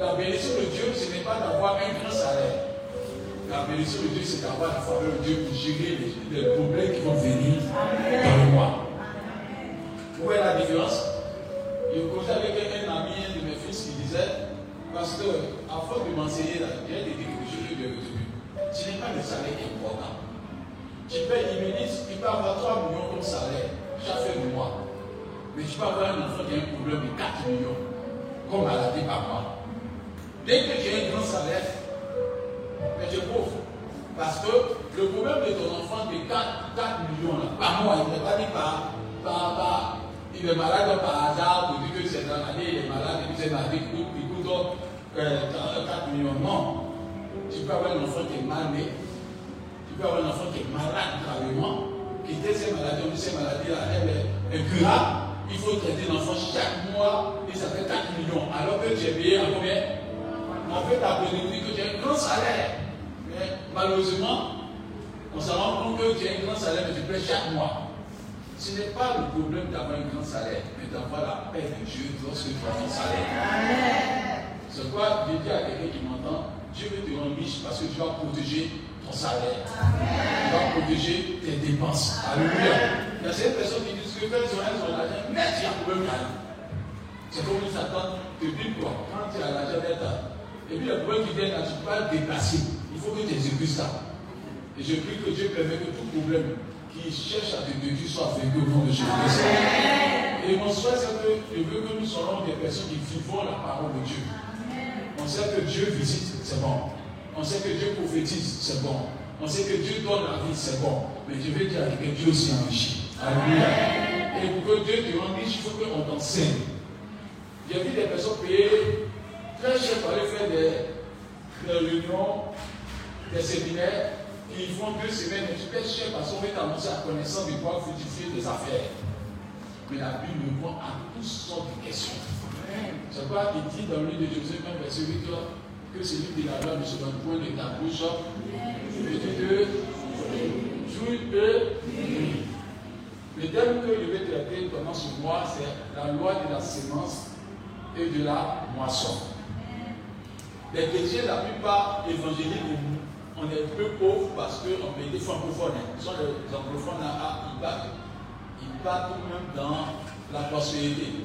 La bénédiction de Dieu, ce n'est pas d'avoir un grand salaire. La bénédiction de Dieu, c'est d'avoir la faveur de Dieu pour gérer les, problèmes qui vont venir dans le mois. Vous voyez la différence? Je causais avec un ami, un de mes fils, qui disait Parce que, avant de m'enseigner, j'ai chose que j'ai retenu. Ce n'est pas le salaire qui est important. Tu payes 10 minutes, tu peux avoir 3 millions comme salaire chaque fin de mois. Mais tu peux avoir un enfant qui a un problème de 4 millions comme maladie par mois. Dès que tu as un grand salaire, mais tu es pauvre. Parce que le problème de ton enfant de 4, 4 millions là, par mois, il n'est pas dit par, par, il est malade par hasard, pour dire que c'est dans l'année, il est malade, c'est qui coûte, qui coûte euh, 4 millions. Non. Tu peux avoir un enfant qui est mal né, tu peux avoir un enfant qui est malade gravement, qui était cette maladie, on dit cette maladie-là, elle est incurable. Il faut traiter l'enfant chaque mois, et ça fait 4 millions. Alors que tu es payé à combien? En fait, ta bénéfice que tu as un grand salaire. Mais malheureusement, on se rend compte que tu as un grand salaire, mais tu payes chaque mois. Ce n'est pas le problème d'avoir un grand salaire, mais d'avoir la paix de Dieu lorsque tu as ton salaire. C'est quoi je dis à quelqu'un qui m'entend Dieu veut te rendre riche parce que tu vas protéger ton salaire. Tu vas protéger tes dépenses. Alléluia. Il y a certaines personnes qui disent que quand elles ont l'argent, mais tu as un problème C'est comme si Satan te dit quoi? Quand tu as l'argent et puis le problème qui vient là, tu peux pas le déplacer. Il faut que tu exécutes ça. Et je prie que Dieu permet que tout problème qui cherche à te détruire soit vaincu au nom de Jésus-Christ. Et mon souhait, c'est que je veux que nous soyons des personnes qui vivons la parole de Dieu. On sait que Dieu visite, c'est bon. On sait que Dieu prophétise, c'est bon. On sait que Dieu donne la vie, c'est bon. Mais je veux dire que Dieu aussi enrichit. Alléluia. Et pour que Dieu te rende riche, il faut qu'on t'enseigne. J'ai vu des personnes payer cher pour aller faire des, réunions, des séminaires qui font deux semaines payes cher parce qu'on veut t'annoncer la connaissance de quoi fructifier des affaires. Mais la Bible répond à toutes sortes de questions. C'est quoi il dit dans le livre de Joseph, même verset 8, que celui de la loi ne se donne point de ta bouche, je dis de et nuit. Le thème que je vais traiter pendant ce mois, c'est la loi de la sémence et de la moisson. Les chrétiens, la plupart évangéliques, on est peu pauvres parce qu'on paye des francophones. Ce sont les anglophones là, ils battent. Ils tout même dans la prospérité.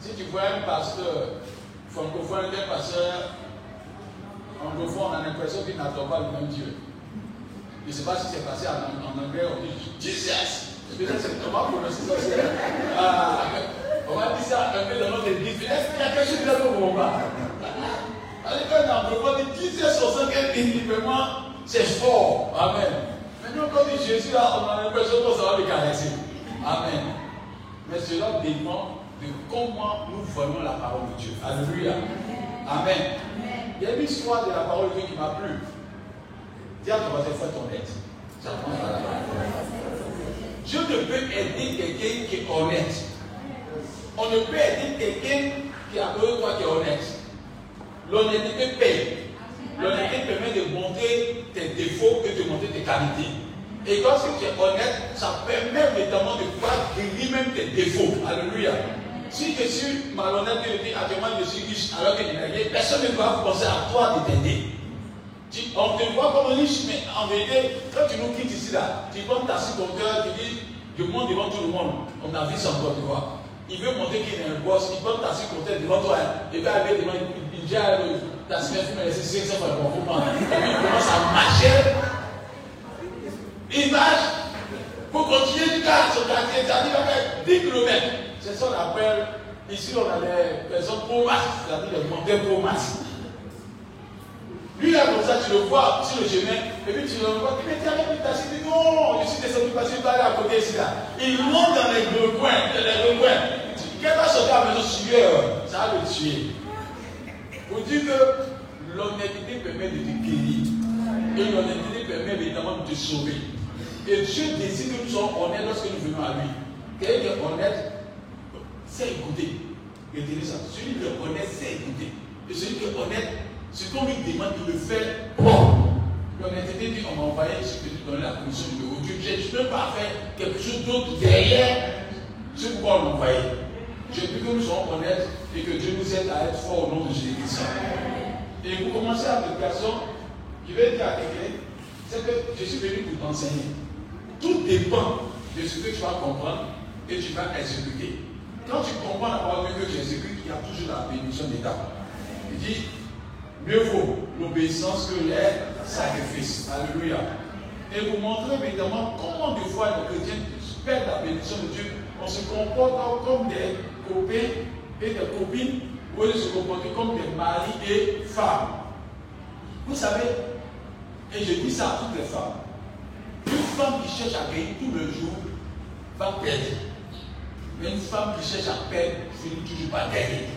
Si tu vois un pasteur francophone, un pasteur anglophone, on a l'impression qu'il n'attend pas le même Dieu. Je ne sais pas si c'est passé en, anglais, on dit Jesus. C'est comment prononcer ça ah, On va dire ça un peu dans notre église. Est-ce qu'il y a quelque chose de bas Allez, quand on dit 10 sur 5 individuellement, c'est fort. Amen. Maintenant, quand dit Jésus, là, on a l'impression que ça va le caresser. Amen. Mais cela dépend de comment nous voyons la parole de Dieu. Alléluia. Amen. Il y a une histoire de la parole de Dieu qui m'a plu. Dis à ton voisin, fais ton aide. Dieu ne peut aider quelqu'un qui est honnête. On ne peut aider quelqu'un qui a besoin de toi qui est honnête. L'honnêteté paye. L'honnêteté permet de montrer tes défauts que de montrer tes qualités. Et lorsque tu es honnête, ça permet notamment de pouvoir guérir même tes défauts. Alléluia. Si je suis malhonnête et je dis actuellement je suis riche alors que n'ai rien, personne ne doit penser à toi de t'aider. On te voit comme riche, mais en vérité, quand tu nous quittes ici, là, tu prends ta ton cœur, tu dis, je monte devant tout le monde. On a vu ça encore, tu vois. Il veut montrer qu'il est un boss, il prend ta ton cœur devant toi, il va aller devant, il dit, ta cigarette m'a laissé 500 fois le confinement. Et puis il commence à marcher. Il marche pour continuer du quartier. Dit va faire 10 km. C'est ça qu'on appelle. Ici, on a des personnes pro-masques, c'est-à-dire des montées pro-masques. Lui, là, comme ça, tu le vois sur le chemin, et puis tu le vois, tu as mis ta cité, non, je suis descendu parce que tu aller à côté ici, là. Il monte dans les recoins, dans les recoins. Il va sortir à la maison sueur, ça va le tuer. Vous dites que l'honnêteté permet de te guérir. Et l'honnêteté permet évidemment de te sauver. Et Dieu décide que nous soyons honnêtes lorsque nous venons à lui. Quelqu'un qui est honnête, c'est écouter. Ça. Celui qui est honnête, c'est écouter. Et celui qui est honnête, ce qu'on lui demande, il le fait bon. L'honnêteté dit on m'a envoyé ce que tu donnes la commission de Dieu. Je ne peux pas faire quelque chose d'autre derrière ce pourquoi on m'a envoyé. Je veux que nous soyons honnêtes et que Dieu nous aide à être forts au nom de Jésus-Christ. Et vous commencez à personne qui veut dire à quelqu'un, c'est que je suis venu pour t'enseigner. Tout dépend de ce que tu vas comprendre et tu vas exécuter. Quand tu comprends la parole que tu exécutes, il y a toujours la bénédiction d'État. Il dit, mieux vaut l'obéissance que les sacrifices. Alléluia. Et vous montrer évidemment comment des fois les chrétiens perdent la bénédiction de Dieu. On se comporte comme des copains et des copines, où ils se comportent comme des maris et femmes. Vous savez, et je dis ça à toutes les femmes, une femme qui cherche à gagner tout le jour va perdre. Mais une femme qui cherche à perdre finit toujours par gagner.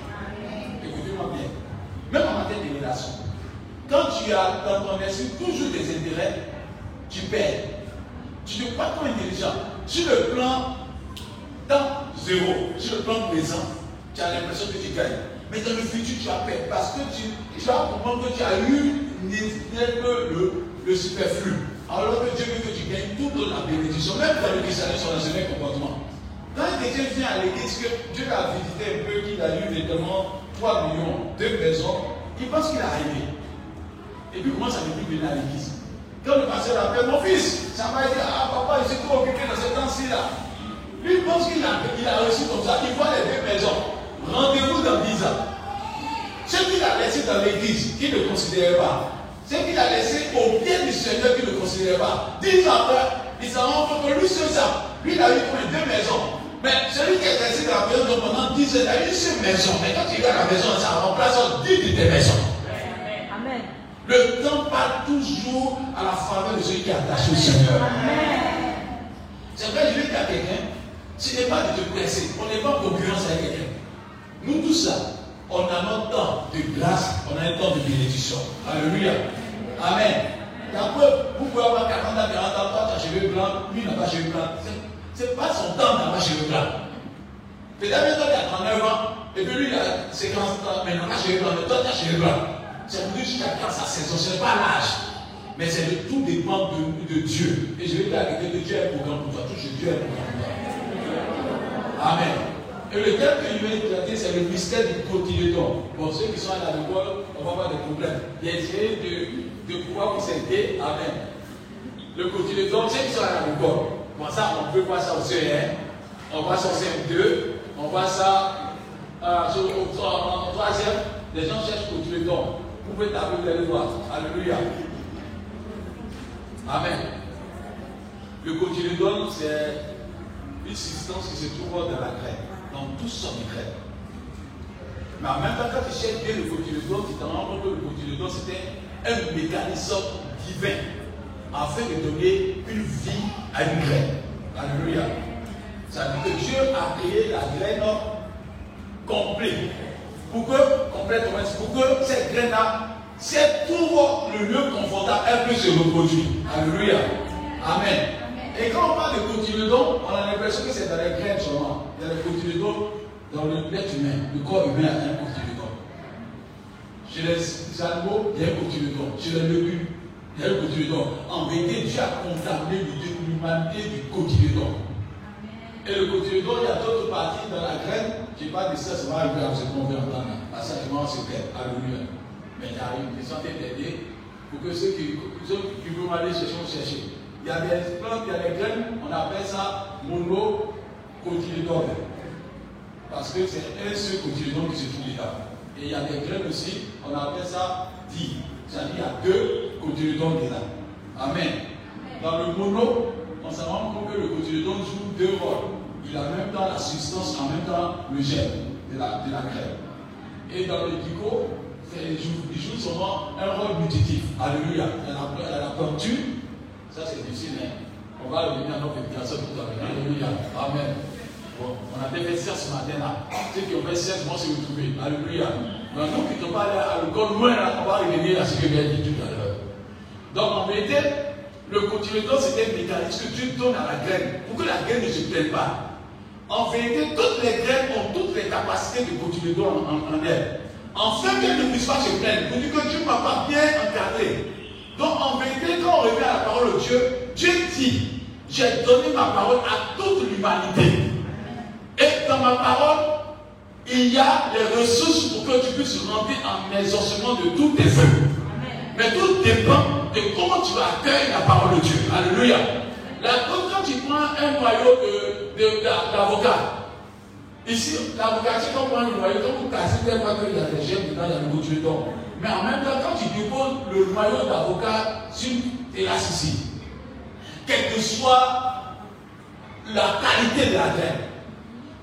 Écoutez-moi bien. Même en matière de relations. Quand tu as dans ton esprit toujours des intérêts, tu perds. Tu ne pas trop intelligent. Sur le plan dans zéro, le plan présent, tu as l'impression que tu gagnes. Mais dans le futur, tu as peur parce que tu, tu vas comprendre que tu as eu que le, superflu. Alors que Dieu veut que tu gagnes toute la bénédiction, même dans le christianisme, dans le même comportement. Quand un chrétien vient à l'église, que Dieu l'a visité un peu, qu'il a eu évidemment 3 millions, 2 maisons, il pense qu'il a arrivé. Et puis commence à venir à l'église. Quand le pasteur l'appelle, mon fils, ça va dire, ah papa, il s'est trop occupé dans ce temps-ci là. Lui, pense qu'il a, il a reçu comme ça. Il voit les deux maisons. Rendez-vous dans 10 ans. Ce qu'il a laissé dans l'église, il ne considérait pas. Ce qu'il a laissé au pied du Seigneur, il ne considérait pas. 10 ans après, il s'en rend compte que lui, c'est ça. Lui, il a eu deux maisons. Mais celui qui est resté dans la maison pendant 10 ans, il a eu une seule maison. Mais quand il va à la maison, ça remplace 10 de tes maisons. Amen. Le temps parle toujours à la faveur de celui qui est attaché au Seigneur. C'est vrai, je vais dire à quelqu'un, ce n'est pas de te presser. On n'est pas en concurrence avec quelqu'un. Nous tous là, on a notre temps de grâce, on a un temps de bénédiction. Alléluia. Amen. La vous pouvez avoir 40 ans, 40 ans, toi, tu as cheveux blancs, lui n'a pas cheveux blancs. Ce n'est pas son temps d'avoir cheveux blancs. Peut-être toi, tu as 39 ans, et puis lui, il a 50 ans, mais il n'a pas cheveux blancs, mais toi, tu as cheveux blancs. C'est que chacun sa saison, ce n'est pas l'âge. Mais c'est de tout dépend de, Dieu. Et je vais dire que Dieu est programme pour toi. Toujours Dieu est programme. Amen. Et le thème que je vais traiter, c'est le mystère du cotylédon. Bon, ceux qui sont à l'école, on va avoir des problèmes. J'ai essayé de, de pouvoir vous aider. Amen. Le cotylédon, ceux qui sont à l'école, bon, ça, on peut voir ça au CEN. On voit ça au CM2. On voit ça euh, au, en, troisième. Les gens cherchent cotylédon. Vous pouvez taper, vous allez voir. Alléluia. Amen. Le cotylédon, c'est une substance qui se trouve dans la graine, dans sortes de graines. Mais en même temps, quand tu cherches bien le cotylédon, tu te rends compte que le cotylédon, c'était un mécanisme divin afin de donner une vie à une graine. Alléluia. Ça veut dire que Dieu a créé la graine complète. Pour que, complètement, pour que cette graine-là, c'est tout le lieu confortable, elle peut se reproduire. Alléluia. Amen. Et quand on parle de cotylédon, on a l'impression que c'est dans les graines seulement. Il y a le cotylédon dans l'être humain. Le corps humain a un cotylédon. Chez les animaux, il y a un cotylédon. Chez les légumes, il y a un cotylédon. En vérité, Dieu a contaminé l'humanité du cotylédon. Et le cotylédon, il y a d'autres parties dans la graine. Je pas de ça, ça va arriver à ce qu'on veut entendre. À ça, je c'est clair. Alléluia. Mais a une question d'aider pour que ceux qui, ceux qui veulent aller chercher, chercher. Il y a des plantes, il y a des graines, on appelle ça monocotylédon. Parce que c'est un seul cotylédon qui se trouve là. Et il y a des graines aussi, on appelle ça di. C'est-à-dire qu'il y a deux cotylédons là. Amen. Dans le mono, on se rend compte que le cotylédon joue deux rôles il a en même temps la substance, en même temps le gène de la, de la graine. Et dans le dico, il joue, souvent un rôle nutritif. Alléluia. Il y a la, peinture, ça c'est difficile. Hein? On va revenir à notre éducation tout à l'heure. Alléluia. Amen. Bon, on a fait ça ce matin là. Ceux qui ont fait 16 vont se retrouver. Alléluia. Donc nous qui sommes pas à l'école loin on va revenir à ce que j'ai dit tout à l'heure. Donc en vérité, le cotylédon c'était un mécanisme que Dieu donne à la graine pour que la graine ne se plaigne pas. En vérité, toutes les graines ont toutes les capacités de continuer en, en, en elles. Enfin, qu'elles ne puissent pas se plaindre. Vous dites que Dieu ne m'a pas bien encadré. Donc, en vérité, quand on revient à la parole de Dieu, Dieu dit J'ai donné ma parole à toute l'humanité. Et dans ma parole, il y a les ressources pour que tu puisses rentrer en exaucement de tous tes vœux. Mais tout dépend de comment tu accueilles la parole de Dieu. Alléluia. La, quand tu prends un noyau d'avocat, ici, l'avocat, c'est comme un noyau, quand vous cassez, vous pas qu'il y a des gemmes dedans, il y a le goût de Mais en même temps, quand tu déposes le noyau d'avocat sur terrasse ici, quelle que soit la qualité de la terre,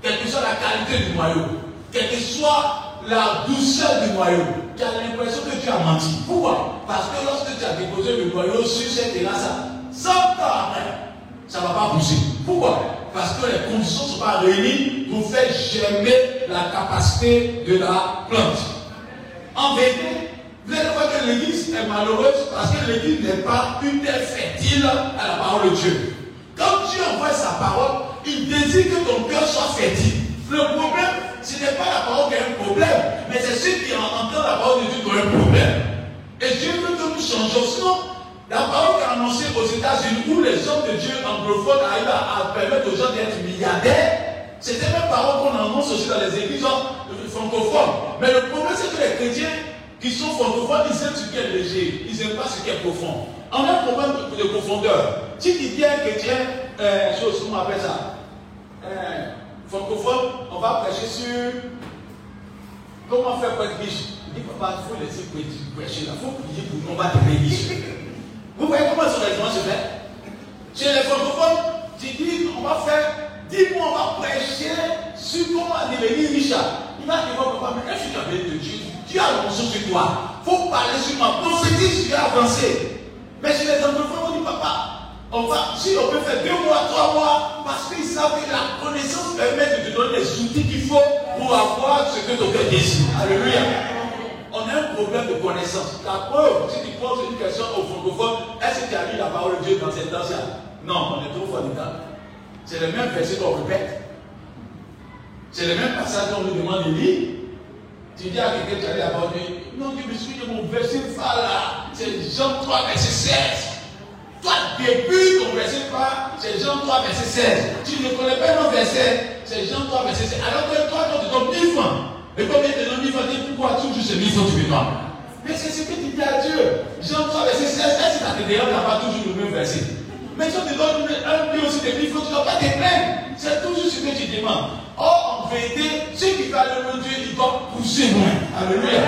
quelle que soit la qualité du noyau, quelle que soit la douceur du noyau, tu as l'impression que tu as menti. Pourquoi? Parce que lorsque tu as déposé le noyau sur cette terrasse, 100 ans après, ça ne va pas pousser. Pourquoi? Parce que les conditions ne sont pas réunies pour faire germer la capacité de la plante. En vérité, vous allez voir que l'église est malheureuse parce que l'église n'est pas une terre fertile à la parole de Dieu. Quand Dieu envoie sa parole, il désire que ton cœur soit fertile. Le problème, ce n'est pas la parole qui a un problème, mais c'est ceux qui entendent la parole de Dieu qui ont un problème. Et Dieu veut que nous changions. Sinon, la parole qui est annoncée aux États-Unis où les hommes de Dieu anglophones arrivent à, permettre aux gens d'être milliardaires, c'était même parole qu'on annonce aussi dans les églises francophones. Mais le problème, c'est que les chrétiens qui sont francophones, ils aiment ce qui est léger, ils n'aiment pas ce qui est profond. On a un problème de, profondeur. Si tu dis à un chrétien, euh, chose, comment on appelle ça euh, Francophone, on va prêcher sur comment faire pour être riche? Il dit, papa, il faut laisser prêcher là, il faut prier pour nous, on va devenir riche. Vous voyez comment ce raisonnement se fait Chez les francophones, tu dis, on va faire, dis-moi, on va prêcher sur comment devenir riche. Il va papa, mais est-ce que tu as de Dieu Dieu a lancé sur toi. Il faut parler sur ma prophétie, tu as avancé. Mais chez les francophones, on dit, papa, on va, si on peut faire deux mois, trois mois, parce qu'ils savent que la connaissance permet de te donner les outils qu'il faut pour avoir ce que ton cœur désire. Alléluia on a un problème de connaissance. La preuve, si tu poses une question aux francophones, est-ce que tu as lu la parole de Dieu dans cette danse Non, on est trop fort dedans. C'est le même verset qu'on répète. C'est le même passage qu'on nous demande de lire. Tu dis à quelqu'un, tu la parole de Dieu. Non, tu me suis de mon verset phare là. C'est Jean 3, verset 16. Toi, début ton verset phare, c'est Jean 3, verset 16. Tu ne connais pas mon verset, c'est Jean 3, verset 16. Alors que toi, tu te donnes 1000 francs. Et combien de gens vont dire pourquoi toujours ces mille francs tu me Mais c'est ce que tu dis à Dieu. Jean 3, verset 16, est-ce que ça te dérange pas toujours le même verset? Mais si on te donne un peu aussi de mille francs, tu ne dois pas te plaindre. C'est toujours ce que tu demandes. Or, en vérité, ceux qui parlent de Dieu, ils doivent pousser moins. Alléluia.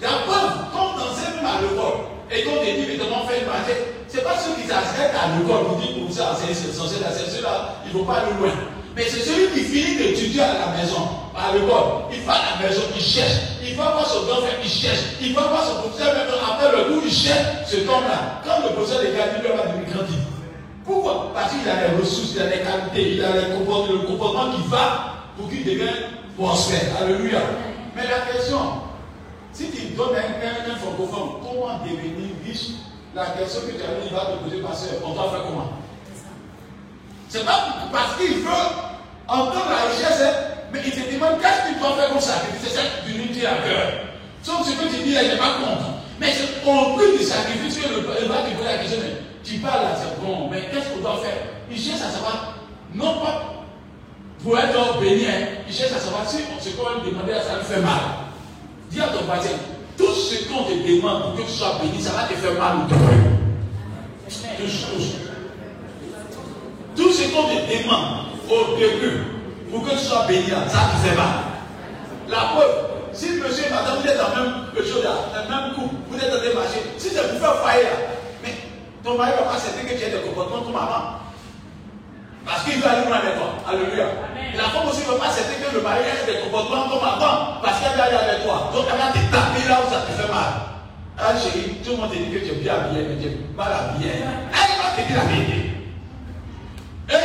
La preuve, quand on enseigne même à l'école, et qu'on te dit, évidemment, faire une ce n'est pas ceux qui s'arrêtent à l'école pour dire, pour ça, c'est censé c'est ceux-là, ils ne vont pas aller loin. Mais c'est celui qui finit d'étudier à la maison, à l'école. Il va à la maison, il cherche. Il va voir son grand frère, il cherche. Il va voir son professeur, même après le cours, il cherche ce temps-là. Quand le professeur de garde, il va devenir grandi. Pourquoi Parce qu'il a les ressources, il a les qualités, il a les comportements, le comportement qui va pour qu'il devienne prospère. Alléluia. Mais la question, si tu donnes un, un, un francophone, comment devenir riche? La question que tu as dit, il va te poser, pasteur, on doit faire comment? C'est pas parce qu'il veut entendre la richesse, hein, mais il te demande qu'est-ce que tu dois faire comme sacrifice. C'est cette d'unité à cœur. Sauf ce que tu dis il n'est pas contre. Mais c'est au prix du sacrifice que le va te poser la question. Tu parles là, c'est bon, mais qu'est-ce qu'on doit faire? Il cherche à savoir, non pas pour être béni, il cherche à savoir si ce qu'on lui demandait, ça lui fait mal. Dis à ton voisin, tout ce qu'on te demande pour que tu sois béni, ça va te faire mal ou te Tout ce qu'on te demande au début pour que tu sois béni, ça te fait mal. La preuve, si monsieur et madame, vous êtes dans le même chose, le même couple, vous êtes dans des marchés, si c'est pour faire faillir ton mari ne va pas accepter que tu aies des comportements comme maman. Parce qu'il veut aller loin avec toi. Alléluia. La femme aussi ne veut pas accepter que le mari ait des comportements comme avant. Parce qu'elle veut aller avec toi. Donc elle va te taper là où ça te fait mal. Ah chérie, tout le monde te dit que tu es bien habillé, mais tu es mal habillé. Elle va te dire la vérité. Et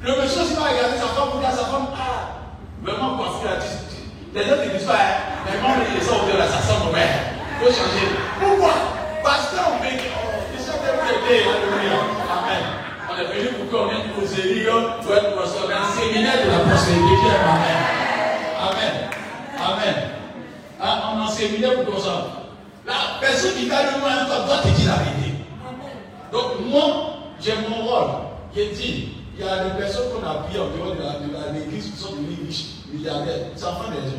le monsieur aussi va regarder sa femme pour dire à sa femme, ah, vraiment coiffé là, les autres ne disent pas, hein, mais moi, les gens là, ça sent mauvais. Il faut changer. Pourquoi? Parce qu'on veut, Amen. On est venu pour qu'on vienne pour élire, pour être prospère, un séminaire de la prospérité. Amen. Amen. Amen. Ah, on a un séminaire pour qu'on. La personne qui va le moins doit te dire la vérité. Donc, moi, j'ai mon rôle. J'ai dit, il y a des personnes qu'on a pris en dehors de l'église qui sont devenues riches, milliardaires, les enfants des gens.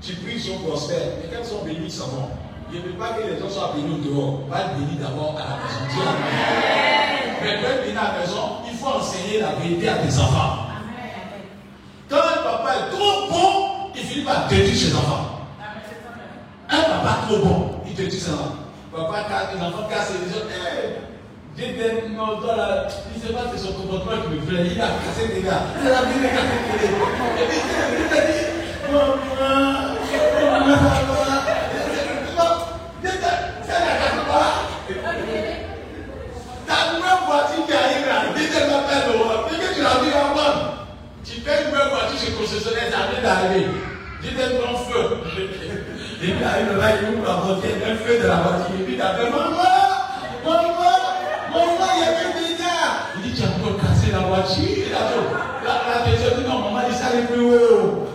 Tu pries, ils sont prospères, mais quand ils sont bénis, ils s'en. Je ne veux pas que les gens soient bénis au dehors. Va être béni d'abord à la maison. Dieu Mais pour être béni à la maison, il faut enseigner la vérité à tes enfants. Quand un papa est trop bon, il finit par détruire ses enfants. Un papa trop bon, il détruit ses enfants. Papa, quand les enfants cassent les gens, des noms dans la. Il ne sait pas que son comportement qui me plaît. Il a cassé des gars. Il a cassé des gars. Il a dit voiture qui arrive là, dis qu'elle m'appelle Dis que tu l'as vu avant. Tu fais une nouvelle voiture chez concessionnaire, ça vient d'arriver. Dis un grand feu. Et puis arrive là, il ouvre la voiture, un feu de la voiture. Et puis tu appelles Maman, maman. Frère, il y avait gars. Il dit, tu as encore cassé la voiture. La, la deuxième dit, non, maman, il s'allait plus haut.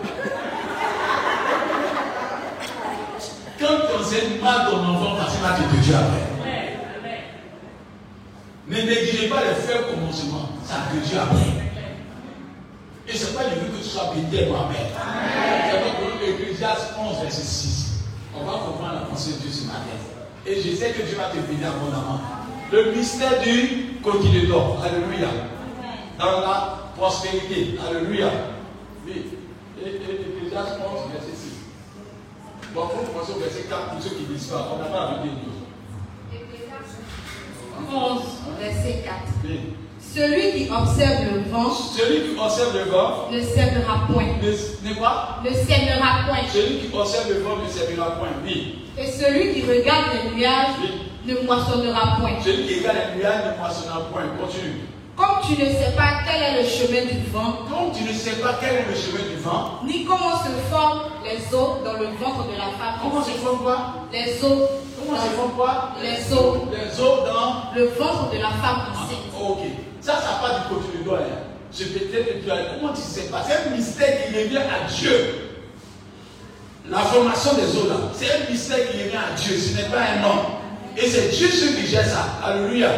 Quand tu enseignes mal ton enfant, parce qu'il va te Dieu après. Ne négligez pas les faibles commencements. Ça te Dieu après. Et c'est pas le but que tu sois béni moi-même. C'est pas pour Ecclésias 11, verset 6. On va comprendre la pensée de Dieu ce matin. Et je sais que Dieu va te bénir abondamment le mystère du quotidien. Alléluia. Dans la prospérité. Alléluia. Oui. Et Ecclésias 11, verset 6. Bon, il faut commencer au verset 4 pour ceux qui ne disent pas. On n'a pas avec nous. 11, verset 4. Oui. Celui qui observe le vent. Celui qui observe le vent. Ne sèmera point. Ne, ne quoi? Ne sèmera point. Celui qui observe le vent ne sèmera point. Oui. Et celui qui regarde les nuages. Oui ne moissonnera point. Celui qui regarde les nuages ne moissonnera point. Continue. Comme tu ne sais pas quel est le chemin du vent, comme tu ne sais pas quel est le chemin du vent, ni comment se forment les os dans le ventre de la femme. Comment se forment quoi? Les os. Comment se forment quoi? Les os. Les os dans? Le ventre de la femme enceinte. Ah, ok. Ça, ça part du côté de doigt. Je peux tu as. Comment tu sais pas? C'est un mystère qui revient à Dieu. La formation des os là, c'est un mystère qui revient à Dieu. Ce n'est pas un homme. Et c'est Dieu qui gère ça. Alléluia.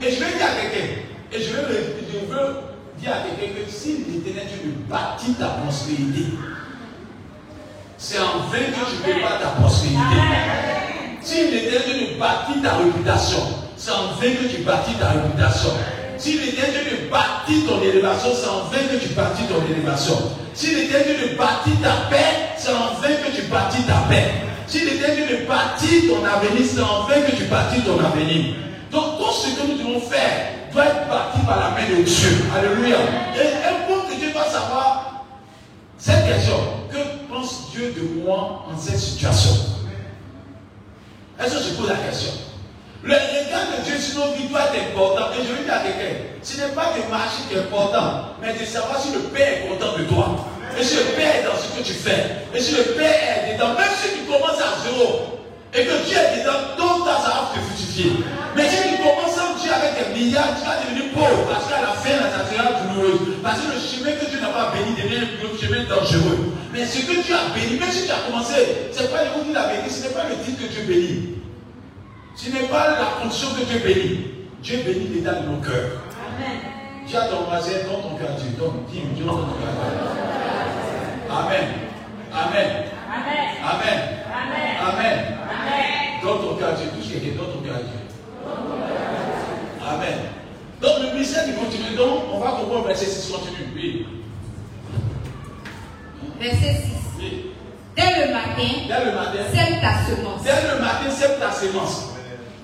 Et je vais dire à quelqu'un, et je, veux, je veux dire à quelqu'un que si l'éternel Dieu ne bâtit ta prospérité, c'est en vain que tu ne pas ta prospérité. Si l'éternel Dieu ne bâtit ta réputation, c'est en vain que tu bâtis ta réputation. Si l'éternel Dieu ne bâtit ton élévation, c'est en vain que tu bâtis ton élévation. Si l'éternel Dieu ne bâtit ta paix, c'est en vain que tu bâtis ta paix. Si l'éternel Dieu bâtit ton avenir, c'est en vain que tu bâtis ton avenir. Donc tout ce que nous devons faire doit être bâti par la main de Dieu. Alléluia. Et un bon dois savoir cette question. Que pense Dieu de moi en cette situation? Est-ce que je pose la question? Le regard de Dieu sur nos vies doit être important. Et je vais dire à quelqu'un, ce n'est pas de marcher qui est important, mais de savoir si le Père est content de toi. Et si le Père est dans ce que tu fais. Et si le Père est dedans, même si tu commences à zéro, et que Dieu est dedans, tout ça va te fructifier. Mais si tu commences à Dieu avec des milliards, tu vas devenir pauvre parce qu'à la fin, ça sera douloureuse. Parce que le chemin que Dieu n'a pas béni devient un chemin dangereux. Mais ce que Dieu a béni, même si tu as commencé, ce n'est pas le mot qu'il a béni, ce n'est pas le titre que Dieu bénit. Ce n'est pas la condition que Dieu bénit. Dieu bénit l'état de nos cœurs. Amen. Dis à ton voisin, donne ton cœur à Dieu. Donc, dis, Dieu donne ton cœur à Dieu. Amen. Amen. Amen. Amen. Amen. Amen. Donne ton cœur à Dieu. Touche quelqu'un, donne ton cœur Dieu. Amen. Donc le ministère qui continue. Donc on va comprendre verset 6 continue. Oui. Verset 6. Oui. Dès le matin, Dès le matin, sème ta semence. Dès le matin, sème ta semence.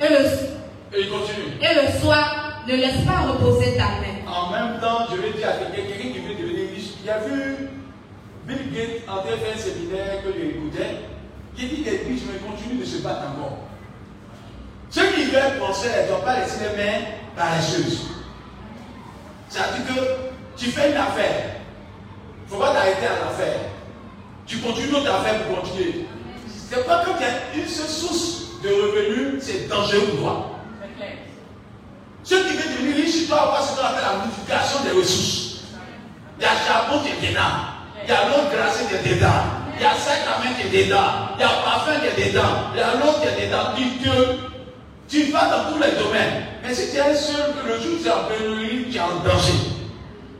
Et le, Et il continue. et le soir, ne laisse pas reposer ta main. En même temps, je vais dire à quelqu'un quelqu'un qui veut devenir riche. Il a vu Bill Gates en train de faire un séminaire que j'ai écouté. Qui dit qu'il est riche, mais continue de se battre encore. Ceux qui veulent penser, ne doivent pas laisser les mains paresseuses. C'est-à-dire que tu fais une affaire. Il ne faut pas t'arrêter à l'affaire. Tu continues notre affaire pour continuer. C'est pas as une seule source de revenus, c'est dangereux pour toi. Ceux qui veulent devenir riches, tu dois avoir ce qu'on appelle la multiplication des ressources. Il y a charbon qui est. Il y a l'eau glacée qui est dedans. Il y a à main qui est dedans. Il y a parfum qui est dedans. Il y a l'eau qui est dedans. Tu, tu vas dans tous les domaines. Mais si tu es seul, que le jour où tu en pénurie, tu es en danger.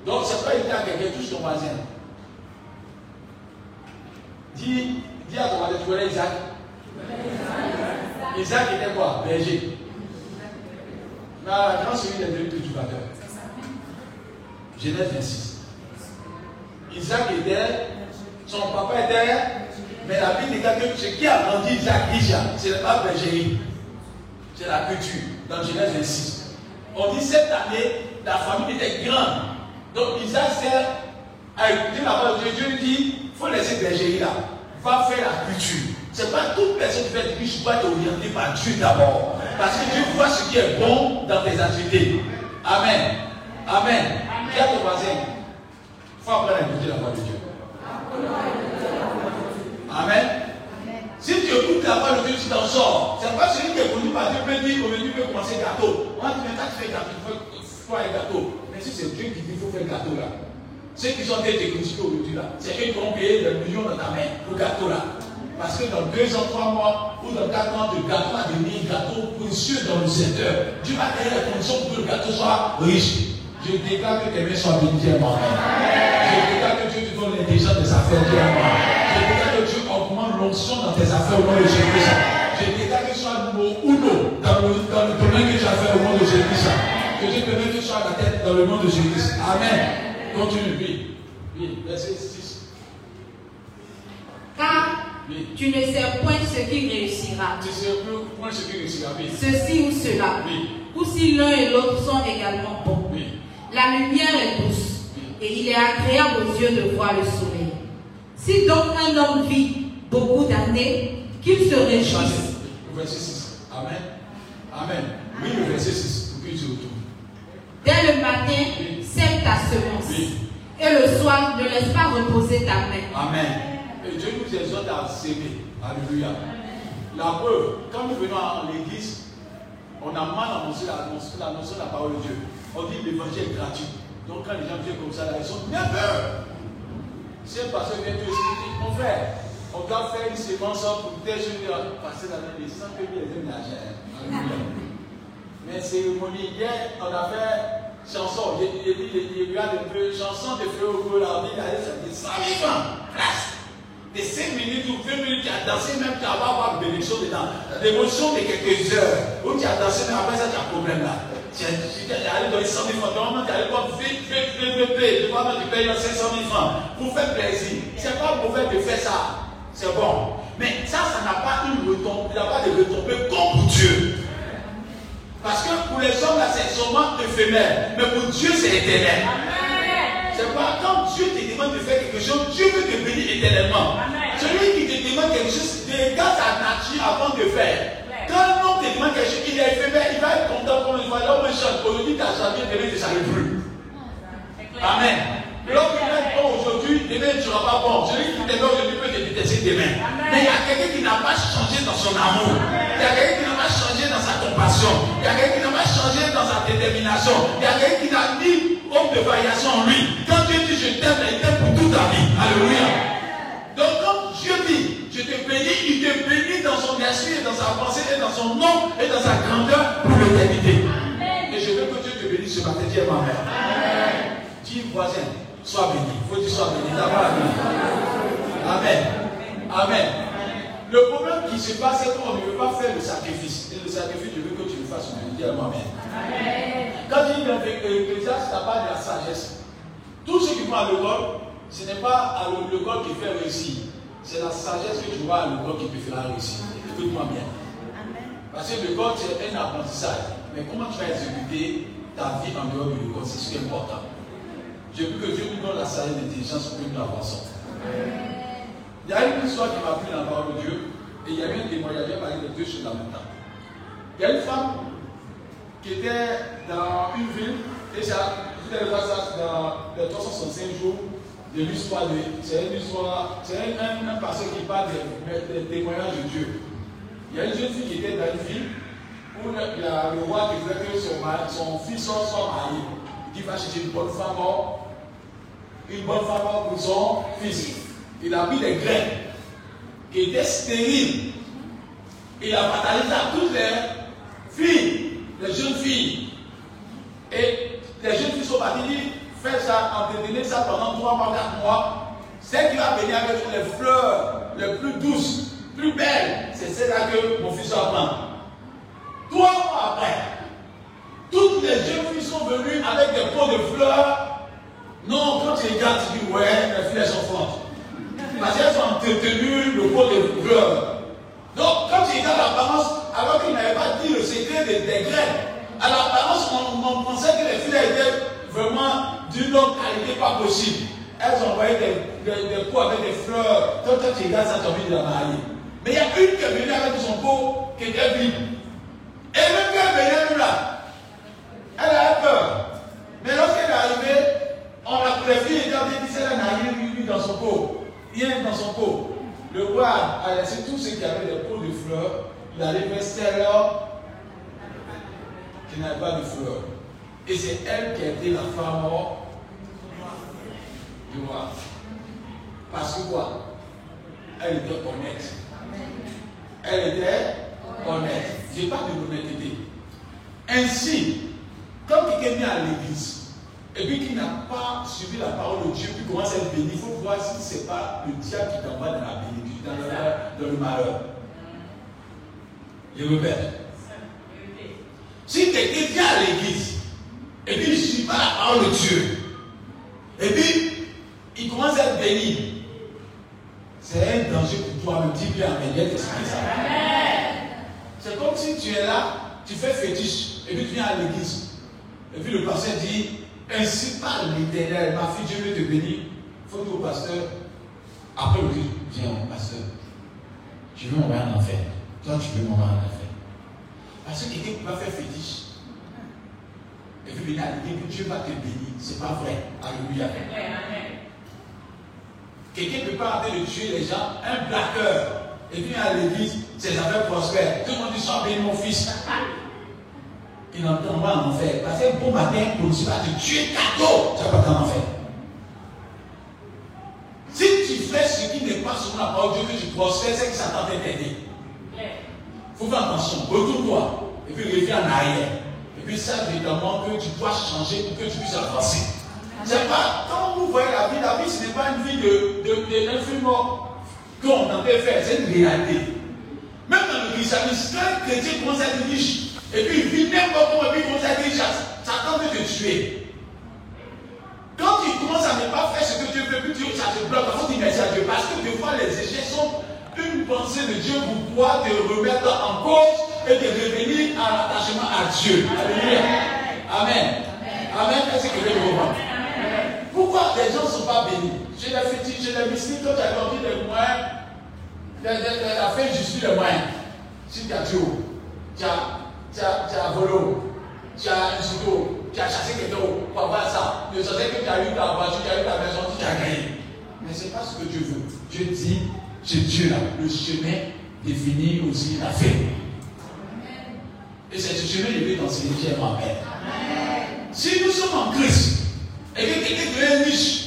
Donc, c'est pas évident à quelqu'un, touche ton voisin. Dis, dis à ton voisin, tu connais Isaac? Isaac était quoi? Berger. Mais à la grande série, il est devenu cultivateur. Genèse 26. Isaac était, son papa était, mais la Bible dit que ce qui a grandi Isaac ce n'est pas bergerie, c'est la culture, dans Genèse 26. On dit cette année, la famille était grande. Donc Isaac sert à écouter la parole de Dieu. Dieu dit, il faut laisser bergerie là, va faire la culture. Ce n'est pas toute personne qui fait riche doit être orientée par Dieu d'abord. Parce que Dieu voit ce qui est bon dans tes activités. Amen. Amen. Dis à ton voisin, il faut apprendre à écouter la parole de Dieu. Amen. Si tu écoutes la parole de Dieu, tu t'en sors. C'est pas celui qui est connu par Dieu peut dire aujourd'hui peut commencer gâteau. On dire, mais quand tu fais gâteau, il faut faire gâteau. Mais si c'est Dieu qui dit qu'il faut faire gâteau là, ceux qui sont des techniciens aujourd'hui là, c'est eux qui vont payer des millions dans ta main, le gâteau là. Parce que dans deux ans, trois mois, ou dans quatre ans, le gâteau va devenir gâteau précieux dans le secteur. Dieu va créer les conditions pour que le gâteau soit riche. Je déclare que tes mains soient bénies, Je déclare que Dieu te donne l'intelligence des affaires, Dieu Je déclare que Dieu augmente l'onction dans tes affaires au nom de Jésus. Je déclare que tu sois numéro uno dans le, dans le domaine que tu as fait au nom de Jésus. Que Dieu permette que tu sois à la tête dans le nom de Jésus. Amen. Continue, oui. Oui, verset 6. Car Oui. tu ne sais point ce qui réussira. Tu sais plus point ce qui réussira. Oui. Ceci ou cela. Oui. Ou si l'un et l'autre sont également bons. Oui. La lumière est douce et il est agréable aux yeux de voir le soleil. Si donc un homme vit beaucoup d'années, qu'il se réjouisse. Le verset 6. Amen. Amen. Oui, le verset 6. Puis tu retournes? Dès le matin, Oui. sème ta semence. Oui. Et le soir, ne laisse pas reposer ta main. Amen. Et Dieu nous exhorte à s'aimer. Alléluia. La preuve, quand nous venons à l'église, on a mal annoncé la, la parole de Dieu. On dit l'évangile est gratuit. Donc quand les gens viennent comme ça, là, ils sont bien peur. Si un pasteur vient te expliquer, mon frère, on doit faire une séquence pour tes jeunes passer dans les sans que les aiment l'argent. Alléluia. Mais cérémonie, hier, on a fait chanson. Il dit, il regarde un peu, chanson de feu au bout, là, on dit, allez, ça dit 100 000 francs. Des 5 minutes ou 20 minutes, tu as dansé, même tu vas avoir bénédiction dedans. L'émotion de quelques heures, où tu as dansé, mais après ça, tu as un problème là. Tu es allé donner 100 000 francs, normalement, tu es allé voir vite, vite, vite, vite, vite. Tu vois, tu payes 500 000 francs pour faire plaisir. C'est pas mauvais de faire ça. C'est bon. Mais ça, ça n'a pas une retombée, il n'y a pas de retombée comme Dieu. Parce que pour les hommes, là, c'est seulement éphémère. Mais pour Dieu, c'est éternel. C'est pas quand Dieu te demande de faire quelque chose, Dieu veut te bénir éternellement. Celui qui te demande quelque chose, regarde sa nature avant de faire. Quand un homme te demande quelque chose, il est éphémère, il va être content comme une fois. L'homme change. Aujourd'hui, tu as changé, demain, tu ne savais plus. Amen. L'homme qui est bon aujourd'hui, demain, tu ne seras pas bon. Celui qui t'aime aujourd'hui peut te détester demain. Mais il y a quelqu'un qui n'a pas changé dans son amour. Il y a quelqu'un qui n'a pas changé dans sa compassion. Il y a quelqu'un qui n'a pas changé dans sa détermination. Il y a quelqu'un qui n'a mis homme de variation en lui. Quand Dieu dit je t'aime, il t'aime pour toute ta vie. Alléluia. Te bénis, il te bénit dans son esprit, et dans sa pensée, et dans son nom, et dans sa grandeur pour l'éternité. Et je veux que Dieu te bénisse ce matin, dis ma mère. Dis voisin, sois béni. Il faut que tu sois béni. D'abord, Amen. Amen. Le problème qui se passe, c'est qu'on ne veut pas faire le sacrifice. Et le sacrifice, je veux que tu le fasses. Dis à moi-même. Quand tu dis dans l'Ecclésiaste, tu pas de la sagesse. Tout ce qui vont à l'école, ce n'est pas à l'école qui fait réussir. C'est la sagesse que tu vois à l'école qui te fera réussir. Écoute-moi bien. Parce que l'école, c'est un apprentissage. Mais comment tu vas exécuter ta vie en dehors de l'école, c'est ce qui est important. Je veux que Dieu nous donne la sagesse et l'intelligence pour que nous avançons. Il y a une histoire qui m'a pris dans la parole de Dieu. Et il y avait un témoignage, il y parlé de deux choses en même temps. Il y a une femme qui était dans une ville, et ça, vous voir ça dans les 365 jours de l'histoire de. C'est une histoire, c'est un, un, qui parle des, témoignages de Dieu. Il y a une jeune fille qui était dans une ville où le, le roi qui voulait que son, son fils soit, marié. Il va chercher une bonne femme, une bonne femme pour son fils. Il a mis des graines qui étaient stériles. Il a fatalisé à toutes les filles, les jeunes filles. Et les jeunes filles sont parties fais ça, entretenez ça pendant 3 mois, 4 mois. Celle qui va venir avec les fleurs les plus douces, plus belles, c'est celle-là que mon fils va prendre. Trois mois après, toutes les jeunes filles sont venues avec des pots de fleurs. Non, quand tu regardes, tu dis ouais, les filles elles sont fortes. Parce qu'elles ont entretenu le pot de fleurs. Donc, quand tu regardes l'apparence, alors qu'il n'avait pas dit le secret des, des graines, à l'apparence, on, on, pensait que les filles étaient vraiment d'une autre qualité pas possible. Elles envoyaient des, des, pots avec des fleurs. Quand tu regardes ça, tu as de la marier. Mais il y a une qui est venue avec son pot qui était vide. Et même quand elle venait là, elle avait peur. Mais lorsqu'elle est arrivée, on a les filles étaient en train de dire qu'elle n'a rien vu dans son pot rien dans son pot. Le roi a laissé tous ceux qui avaient des pots de fleurs. Il a laissé là qui n'avait pas de fleurs. Et c'est elle qui a été la femme du roi. Parce que quoi? Elle était honnête. Elle était honnête. Je pas de l'honnêteté. Ainsi, quand quelqu'un vient à l'église, et puis qui n'a pas suivi la parole de Dieu, puis commence à être béni, il faut voir si ce n'est pas le diable qui t'envoie dans la bénédiction, dans le, malheur. Je répète. Si quelqu'un vient à l'église, et puis il ne suit pas la parole de Dieu, et puis il commence à être béni, c'est un danger pour toi, me dis bien, mais il y ça. C'est comme si tu es là, tu fais fétiche, et puis tu viens à l'église, et puis le pasteur dit, ainsi par l'éternel, ma fille, Dieu veut te bénir. Faut dire au pasteur, après le dit, viens, pasteur, tu veux m'envoyer en enfer. Toi, tu veux m'envoyer en enfer. Parce que quelqu'un qui va faire fétiche, et puis venir à l'église, que Dieu va te bénir. Ce n'est pas vrai. Alléluia. Quelqu'un ne peut pas arrêter de tuer les gens, un blaqueur, et vient à l'église, ses affaires prospèrent. Tout le monde dit, sois béni, mon fils il n'entend pas en enfer. Parce que bon matin, pour ne pas te tuer cadeau, tu vas pas en enfer. Si tu fais ce qui n'est pas sur la parole de Dieu que tu prospères, c'est que Satan t'a t'aider. Il faut faire attention, retourne-toi, et puis reviens en arrière. Et puis ça, évidemment, que tu dois changer pour que tu puisses avancer. C'est pas, quand vous voyez la vie, la vie, ce n'est pas une vie de, de, de qu'on entendait faire, c'est une réalité. Même dans le christianisme, quand un chrétien commence à être riche, et puis il vit n'importe comment, et puis il commence à dire Satan veut te tuer. Quand tu commences à ne pas faire ce que Dieu veut, puis ça te bloque, il faut dire merci à Dieu. Parce que des fois, les échecs sont une pensée de Dieu pour pouvoir te remettre en cause et de revenir en attachement à Dieu. Alléluia. Amen. Amen. Est-ce que Pourquoi des gens ne sont pas bénis, chez les fétiches, chez les mystiques, quand tu as grandi les moyens, la fin juste les moyens. Si tu as Dieu, tu as, volé, tu as insulté, tu as chassé quelqu'un avoir ça. Le sens que tu as eu ta voiture, tu as eu ta maison, tu as gagné. Mais ce n'est pas ce que Dieu veut. Dieu dit, c'est Dieu là, le chemin définit aussi la fin. Et c'est ce chemin il veut t'enseigner, Dieu Amen. Si nous sommes en Christ, et que quelqu'un devient riche,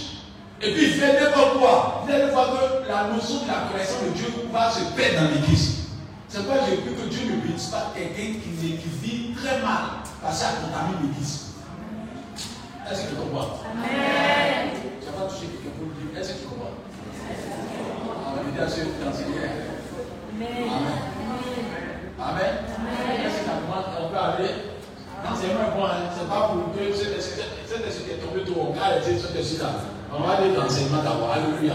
et puis il fait n'importe quoi, vous allez voir que la notion de la connaissance de Dieu va se perdre dans l'église. C'est pourquoi j'ai cru que Dieu ne bénisse pas quelqu'un qui, vit très mal parce qu'il a contaminé l'église. Est-ce que tu comprends? Amen. Tu n'as pas touché quelqu'un pour le dire. Est-ce que tu comprends? On ceux qui Amen. Amen. Est-ce tu On peut aller? C'est un point. Hein. C'est pas pour que cette esprit qui est tombé tout au gars, et ce dessus là. On va aller dans l'enseignement d'abord. Alléluia.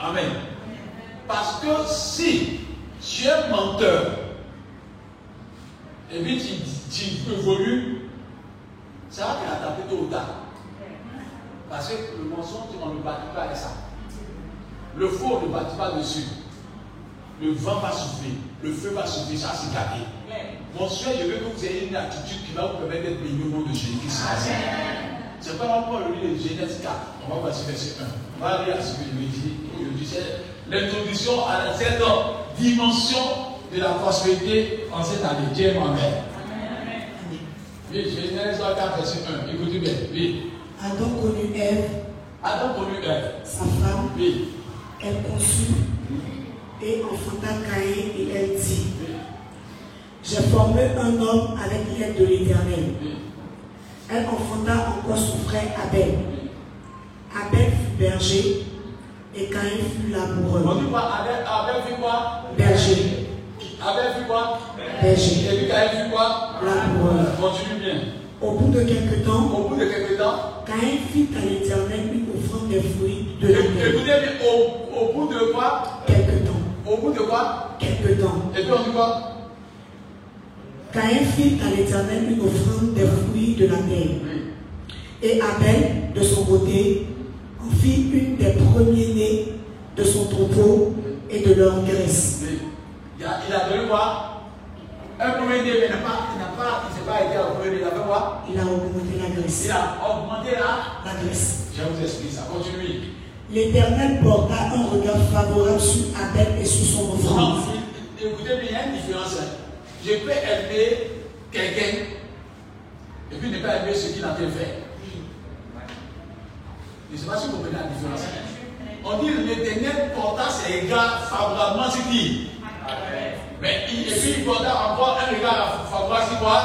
Amen. Parce que si tu es menteur, et puis tu, tu évolues, ça va te rattraper tôt ou tard. Parce que le mensonge, on ne bâtit pas avec ça. Le faux, on ne bâtit pas dessus. Le vent va souffler, le feu va souffler, ça c'est gagné. Mon souhait, je veux que vous ayez une attitude qui va vous permettre d'être béni au nom de Jésus-Christ. C'est pas encore le livre de Genèse 4. On va voir verset 1. On va aller à ce que je dis. l'introduction à cette dimension de la prospérité en cette année. Dieu Amen. Oui, Genèse 4, verset 1. Écoutez bien. Oui. Adam connut Ève. Adam connut Ève. Sa femme. Oui. Elle conçut et enfanta Caïn et elle dit J'ai formé un homme avec l'aide de l'Éternel. Elle enfanta encore son frère Abel. Abel fut berger et Caïn fut laboureur. On dit quoi? Abel, Abel fut quoi? Berger. Abel fut quoi? Berger. Et puis Caïn fut quoi? Laboureur. Continue bien. Au bout de quelque temps, au bout de quelque temps, Caïn fit à l'Éternel une offrande des fruits de la terre. Au, au bout de quoi? Quelque temps. Au bout de quoi? Quelque temps. Et puis on dit quoi? Caïn fit à l'Éternel une offrande des fruits de la terre. Et Abel, de son côté, en fit une des premiers-nés de son troupeau et de leur graisse. Il a, il a donné quoi? Un premier-né, mais il n'a pas, il n'a pas, il s'est pas été au premier-né, il a fait quoi? Il a augmenté la graisse. Il a augmenté la, la graisse. Je vous explique ça, continue. L'Éternel porta un regard favorable sur Abel et sur son offrande. Écoutez bien, il y a une différence. Hein. Je peux aimer quelqu'un et puis ne pas aimer ce qu'il a fait. Je ne sais pas si vous comprenez la différence. On dit l'éternel porta ses regards favorablement sur qui? Mais il, encore un regard favorable sur quoi?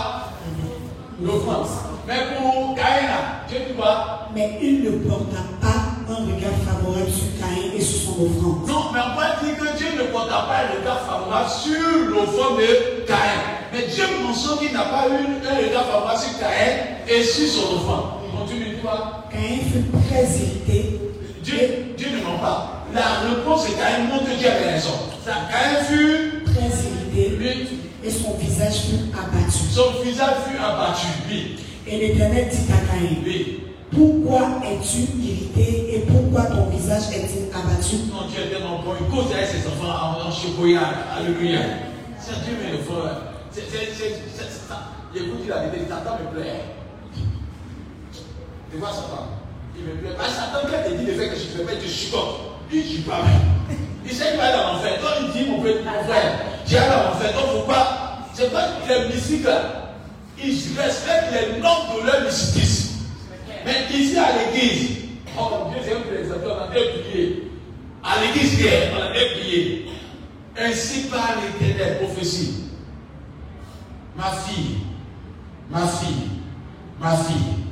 L'offrance. Mais pour Caïn, Dieu dit quoi? Mais il ne porta pas un regard favorable sur Caïn et sur son offrande. Non, mais on peut dire que Dieu ne porta pas un regard favorable sur l'offrande de Caïn. Mais Dieu mentionne qu'il n'a pas eu un regard favorable sur Caïn et sur son offrande. Continue, quoi Caïn fut très irrité. Dieu, Dieu ne ment pas. La réponse est Caïn montre que Dieu avait raison. Caïn fut très irrité et son visage fut abattu. Son visage fut abattu, oui. Et l'Éternel dit à Caïn, oui. pourquoi es-tu irrité et pourquoi ton visage est-il abattu? Non, Dieu est tellement bon. Il cause avec ses enfants en, chocolat. Alléluia. C'est Dieu, mais le frère. C'est, ça. Il dit la vérité, Satan me plaît. Tu vois Satan? Il me plaît. Que Satan, quand il dit le fait que je fais pas, je chicote. Il dit pas. Il sait qu'il va aller en enfer. Donc il dit, mon frère, j'ai allé en enfer. Donc faut pas. C'est pas les mystiques là. Ils respectent les noms de leur mysticisme. Mais ici à l'église, oh Dieu, c'est un présentateur, on a prier. À l'église hier, on a prié. Ainsi par l'éternel prophétie. Ma fille, ma fille, ma fille,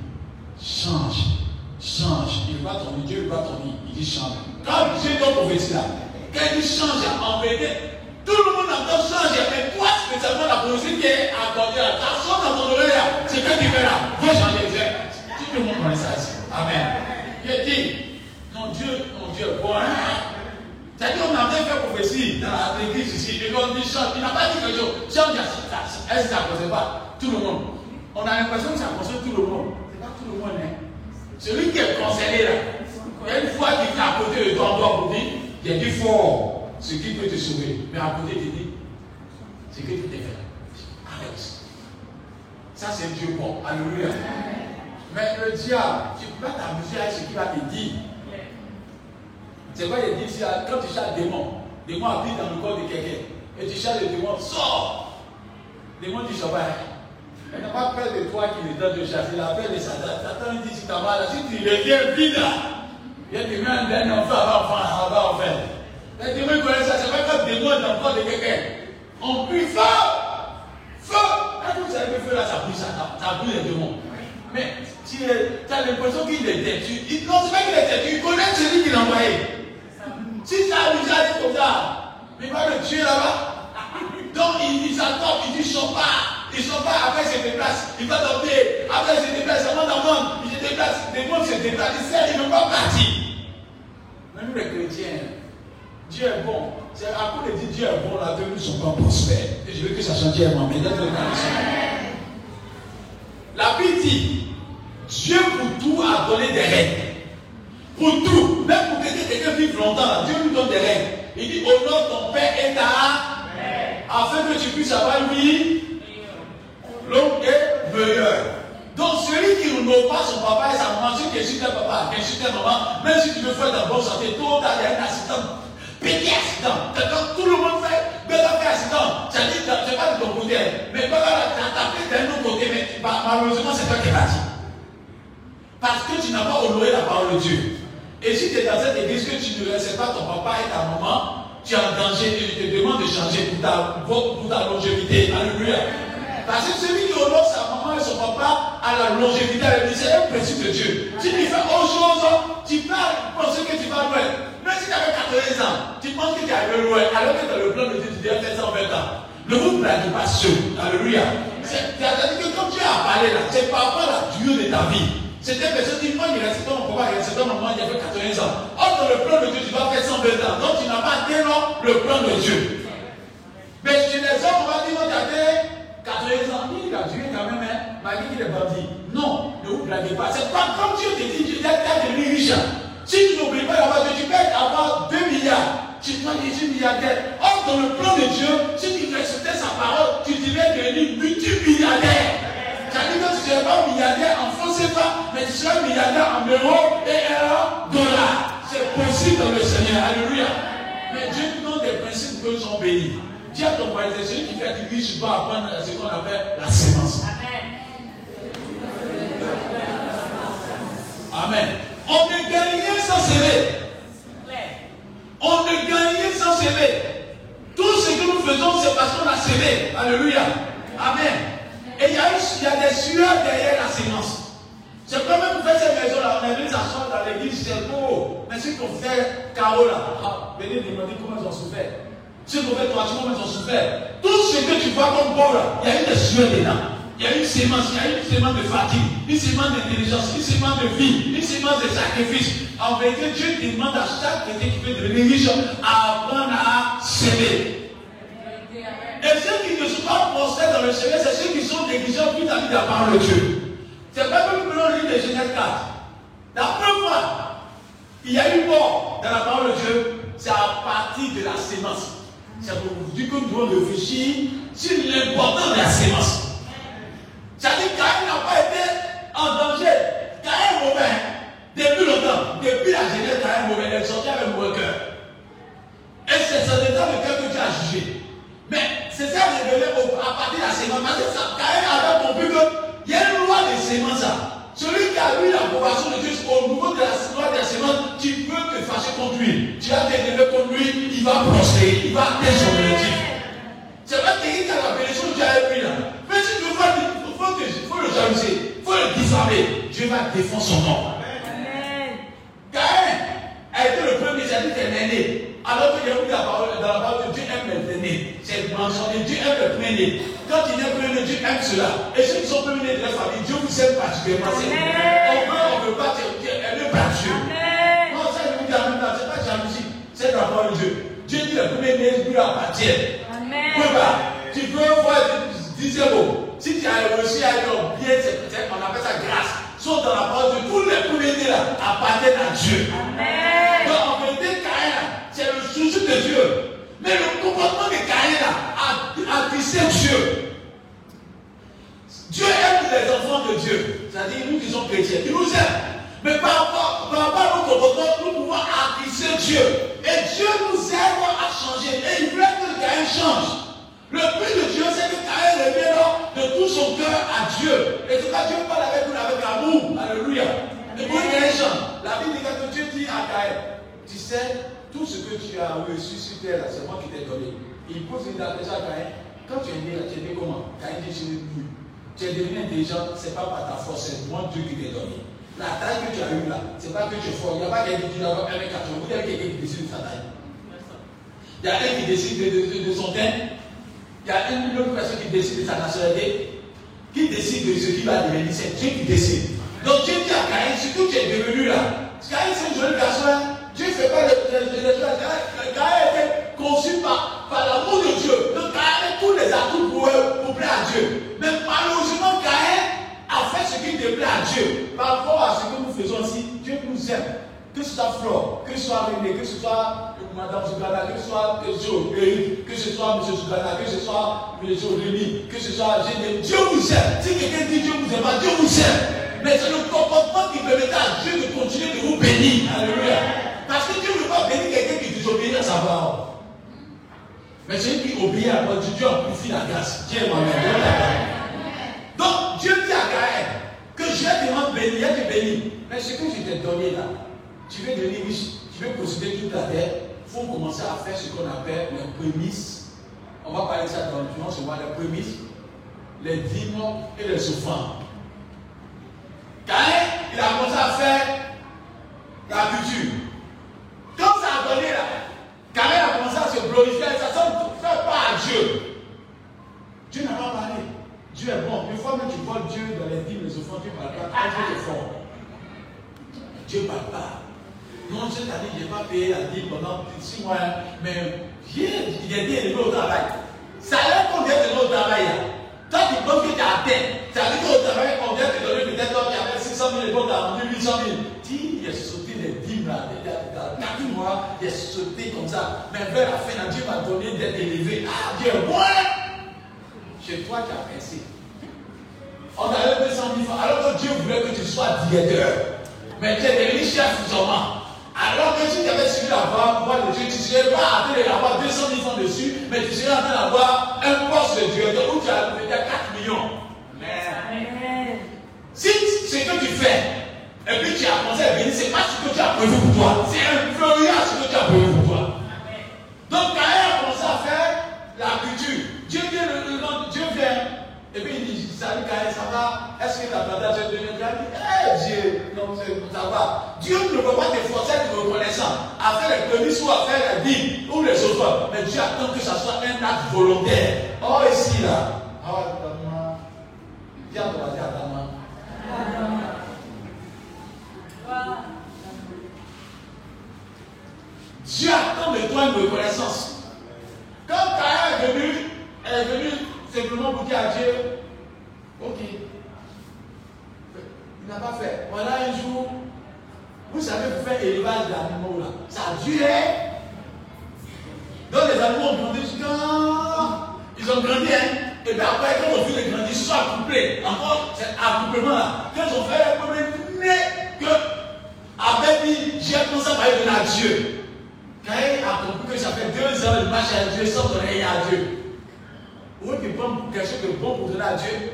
change, change. Il va ton Dieu, va ton Il dit change. Quand Dieu doit prophétie là, quand il change en vérité, tout le monde entend changer, mais toi spécialement la prophétie qui est accordée là, ta sonne dans ton oreille là, c'est que tu fais là, faut changer. Tout le monde connaît ça. Amen. Il dit, non Dieu, mon Dieu, bon, hein? C'est-à-dire qu'on a bien fait prophétie dans l'église ici, et on dit change. Il n'a pas dit quelque chose. Change, est-ce que ça ne concerne pas tout le monde On a l'impression que ça concerne tout le monde. C'est pas tout le monde, hein. Celui qui est concerné là, une fois qu'il à côté de toi, on doit vous dire, il a dit fort ce qui peut te sauver. Mais à côté, il dit, c'est que tu t'es fait. Arrête. Ça, c'est Dieu bon. Alléluia. Mais le diable, tu peux pas t'amuser avec ce qu'il va te dire. C'est quoi il dit quand tu cherches démon, démon habite dans le corps de quelqu'un, et tu cherches le démon, sors. Démon ça va. Elle n'a pas peur de toi qui est dans de chasser, elle a peur de Satan. Satan lui dit, si t'as mal, si tu reviens vide là, il y a des mains d'un enfant avant, avant, avant, en fait. Les démons connaissent ça, c'est pas comme démon dans le de quelqu'un. On prie feu, feu. Quand vous savez que feu là, ça brûle Satan, ça brûle les démons. Mais tu as l'impression qu'il est têtu. Non, c'est pas qu'il est têtu, il connaît celui qui l'a envoyé. Si ça a dit comme ça, mais va le tuer là-bas. Donc il, il s'attend, il dit je sors pas. Il sort pas, après se déplace. Il va tomber. Après se déplace, avant d'avant, il se déplace. Les mondes se déplacent, il sert, il ne veut pas partir. Mais nous les chrétiens, Dieu est bon. C'est à cause de dire Dieu est bon, là, que nous sommes pas prospères. Et je veux que ça moi. Mais d'être La Bible dit, Dieu pour tout a donné des règles. Pour tout, même pour que quelqu'un vive longtemps, Dieu nous donne des règles. Il dit honore ton père et ta afin que tu puisses avoir une vie longue et meilleure. Donc celui qui n'honore pas son papa et sa maman, celui qui insulte papa, qui insulte maman, même si tu veux faire de bonne santé, tôt ou tard, il y a un accident. Petit accident. Tout le monde fait, mais là, fait accident. Ça dit, c'est pas de ton côté. Mais quand tu as tapé d'un autre côté, mais malheureusement, c'est toi qui es parti. Parce que tu n'as pas honoré la parole de Dieu. Et si tu es dans cette église que tu ne laisses pas ton papa et ta maman, tu es en danger et je te demande de changer pour ta, pour ta longévité. Alléluia. Parce que celui qui honore sa maman et son papa à la longévité, c'est un principe de Dieu. Si tu fais autre chose, tu peux penser que tu vas loin. Même si tu avais 80 ans, tu penses que tu es arrivé loin, alors que dans le plan de Dieu, tu devais faire 120 ans. Ne vous blaguez pas sur. Alléluia. C'est-à-dire que quand tu as parlé là, c'est par rapport à la durée de ta vie. C'était personne qui moi, il restait dans mon papa, il restait dans mon maman, il avait 80 ans. Or, dans le plan de Dieu, tu vas faire 120 ans. Donc, tu n'as pas atteint le plan de Dieu. Mais chez les hommes, on va dire, non, tu 80 ans. Il a tué quand même, hein, malgré qu'il est bandit. Non, ne vous blaguez pas. C'est pas comme Dieu te dit, tu as devenu riche. Si tu n'oublies pas Dieu, tu peux avoir 2 milliards. Tu dois devenir milliardaire. Or, dans le plan de Dieu, si tu respectais sa parole, tu devais devenir multimilliardaire. C'est-à-dire que tu ne seras pas milliardaire en France pas, mais tu seras milliardaire en euros et en dollars. C'est possible dans le Seigneur. Alléluia. Mais Dieu nous donne des principes que nous sommes. À ton frère, celui qui fait du riche doit apprendre ce qu'on appelle la sémence. Amen. On ne gagne rien sans s'aimer. On ne gagne rien sans s'aimer. Tout ce que nous faisons, c'est parce qu'on a sémé. Alléluia. Amen. Et il y, y a des sueurs derrière la sémence. C'est comme même faire cette maison-là, on a vu ça sort dans l'église, c'est beau. Mais si ton frère Caro là, ah, venez demander comment ils ont souffert. Frère toi, comment ils ont souffert. Tout ce que tu vois comme là, il y a eu des sueurs dedans. Il y a une sémence, il y a une sémence de fatigue, une sémence d'intelligence, une sémence de vie, une sémence de sacrifice. En vérité, Dieu demande à chaque chrétien qui veut devenir riche à apprendre à s'aimer. Et ceux qui ne sont pas prospères dans le chemin, c'est ceux qui sont négligents vis à la parole de Dieu. C'est pas comme nous prenons le livre de Genèse 4. La première fois, il y a eu mort dans la parole de Dieu, c'est à partir de la sémence. C'est pour vous dire que nous devons réfléchir sur l'importance de la sémence. C'est-à-dire Caïn n'a pas été en danger. Caïn est mauvais. Depuis longtemps, depuis la Genèse, Caïn est mauvais. Elle sortait avec un mauvais cœur. Et c'est ce état de cœur que tu as jugé. Mais c'est ça révélé à partir de la sémence. Parce que Caïn avait compris qu'il y a une loi de sémence. Celui qui a eu l'approbation de Dieu au niveau de la loi de la sémence, tu peux te fâcher contre lui. Tu as t'élever contre lui, il va prospérer, il va atteindre son objectif. C'est pas quelqu'un qui a la bénédiction que Dieu a pris là. Mais si tu veux, il faut, faut le jalouser, il faut le diffamer. Dieu va défendre son nom. Caïn a été le premier, c'est à dire qu'il est né. Alors y a eu la parole, dans la parole de Dieu aime les nés. C'est mentionné, Dieu aime le premier Quand il est premier Dieu aime cela. Et ceux qui sont premiers de la famille, Dieu vous aime particulièrement. On veut, on ne veut pas, elle veut pas Dieu. Non, ça, je vous c'est pas jalousie. C'est la parole de Dieu. Dieu dit le premier né lui appartient. Amen. Tu peux voir, disais bon. Si tu as réussi à être bien, c'est on appelle ça grâce. Sont dans la parole de tous les premiers là appartiennent à Dieu. Donc en vérité, Caïn, c'est le souci de Dieu. Mais le comportement de Caïn a, a Dieu. Dieu aime les enfants de Dieu. C'est-à-dire nous qui sommes chrétiens. Il nous aime. Mais par rapport, par rapport à notre comportement, nous pouvons attiser Dieu. Et Dieu nous aide à changer. Et il veut que Caïn change. Le but de Dieu, c'est que Caïn révèle de tout son cœur à Dieu. Et c'est ça Dieu parle avec nous avec amour. Alléluia. Et pour Caïn change. La Bible dit que Dieu dit à Caïn, tu sais, tout ce que tu as reçu sur terre, c'est moi qui t'ai donné. Il pose une question à Caïn. Quand tu es né, tu es né comment? Caïn dit, je n'ai Tu es devenu intelligent, ce n'est pas par ta force, c'est moi Dieu qui t'ai donné. La taille que tu as eue là, ce n'est pas que tu es fort. Il n'y a pas quelqu'un qui dit avoir 1m80. Vous avez quelqu'un qui décide de sa taille. Il y a un qui décide de, de, de son teint. Il y a une autre personne qui décide de sa nationalité, qui décide de ce qui va devenir. C'est Dieu qui décide. Donc Dieu dit à Caïn, ce que tu es devenu là, Caïn c'est une jolie garçon, hein. Dieu ne fait pas choses. Caïn été conçu par, par l'amour de Dieu. Donc Caïn a tous les atouts pour, pour plaire à Dieu. Mais malheureusement, Caïn a fait ce qui déplaît à Dieu. Par rapport à ce que nous faisons ici, Dieu nous aime. Que ce soit Flore, que ce soit René, que ce soit Madame Sougana, que ce soit Joe, que ce soit M. Que ce soit M. Rémi, que ce soit Géné. Dieu vous aime. Si quelqu'un dit Dieu vous aime Dieu vous aime. Mais c'est le comportement qui permet à Dieu de continuer de vous bénir. Alléluia. Parce que Dieu ne veut pas bénir quelqu'un qui désobéit à sa parole. Mais celui qui obéit à la parole de Dieu amplifie la grâce. Dieu m'a Donc Dieu dit à Gaël que je te rendre béni, je te bénir. Mais ce que je t'ai donné là, tu veux devenir riche, tu veux posséder toute la terre, il faut commencer à faire ce qu'on appelle les prémices. On va parler de ça dans le on va les prémices, les dîmes et les offrandes. Caïn, il a commencé à faire la culture. Quand ça a donné là, Caïn a commencé à se glorifier, ça ne fait pas à Dieu. Dieu n'a pas parlé. Dieu est bon. Une fois que tu vois Dieu dans les dîmes, les offrandes, tu ne parles pas. Ah, Dieu ne parle pas. Non, cette année, je n'ai pas payé la dîme pendant six mois, mais j'ai été élevé au travail. Ça a l'air vient de au travail. Toi, tu penses que tu as atteint. Ça veut dire au travail, on vient te donner peut-être toi qui avais 600 000 et vendu 800 000. Dis, a sauté les dîmes là, dans 4 mois, a sauté comme ça. Mais vers la fin, Dieu m'a donné d'être élevé. Ah, Dieu, moi, chez toi, tu as pensé. On donné 200 000 francs, alors que Dieu voulait que tu sois directeur. Mais tu es devenu chef seulement. Alors que si tu avais suivi la voie, moi de Dieu, tu serais pas en train d'avoir 200 000 francs dessus, mais tu serais en train d'avoir un poste de directeur où tu as déjà 4 millions. Amen. Si ce que tu fais, et puis tu as commencé à venir, ce n'est pas ce que tu as prévu pour toi. C'est inférieur à ce que tu as prévu pour toi. Donc, quand elle a commencé à faire la culture, Dieu vient, le, Dieu vient et puis il dit, salut Kaï, ça va? Est-ce que ta plantage est devenue Dieu, ça. Dieu ne peut pas te forcer à être reconnaissant, à faire les prémices ou à faire les dîmes ou les autres. Mais Dieu attend que ça soit un acte volontaire. Oh, ici, là. Attends-moi. Dieu attend de toi une reconnaissance. Quand Kaï est venu, est venu simplement pour dire à Dieu, ok, il n'a pas fait. Voilà un jour, vous savez, vous faites élevage d'animaux là, ça a duré. Donc les animaux ont grandi jusqu'à. Ils ont grandi, hein. Et puis après, quand on vu les grandir, ils sont accouplés. Encore, c'est accouplement là. Quand ils ont fait un né, que avait dit, j'ai commencé à parler de Dieu. Quand il a compris que ça fait deux ans de marche à Dieu sans donner à Dieu. Ou qui prend quelque chose de bon pour donner à Dieu,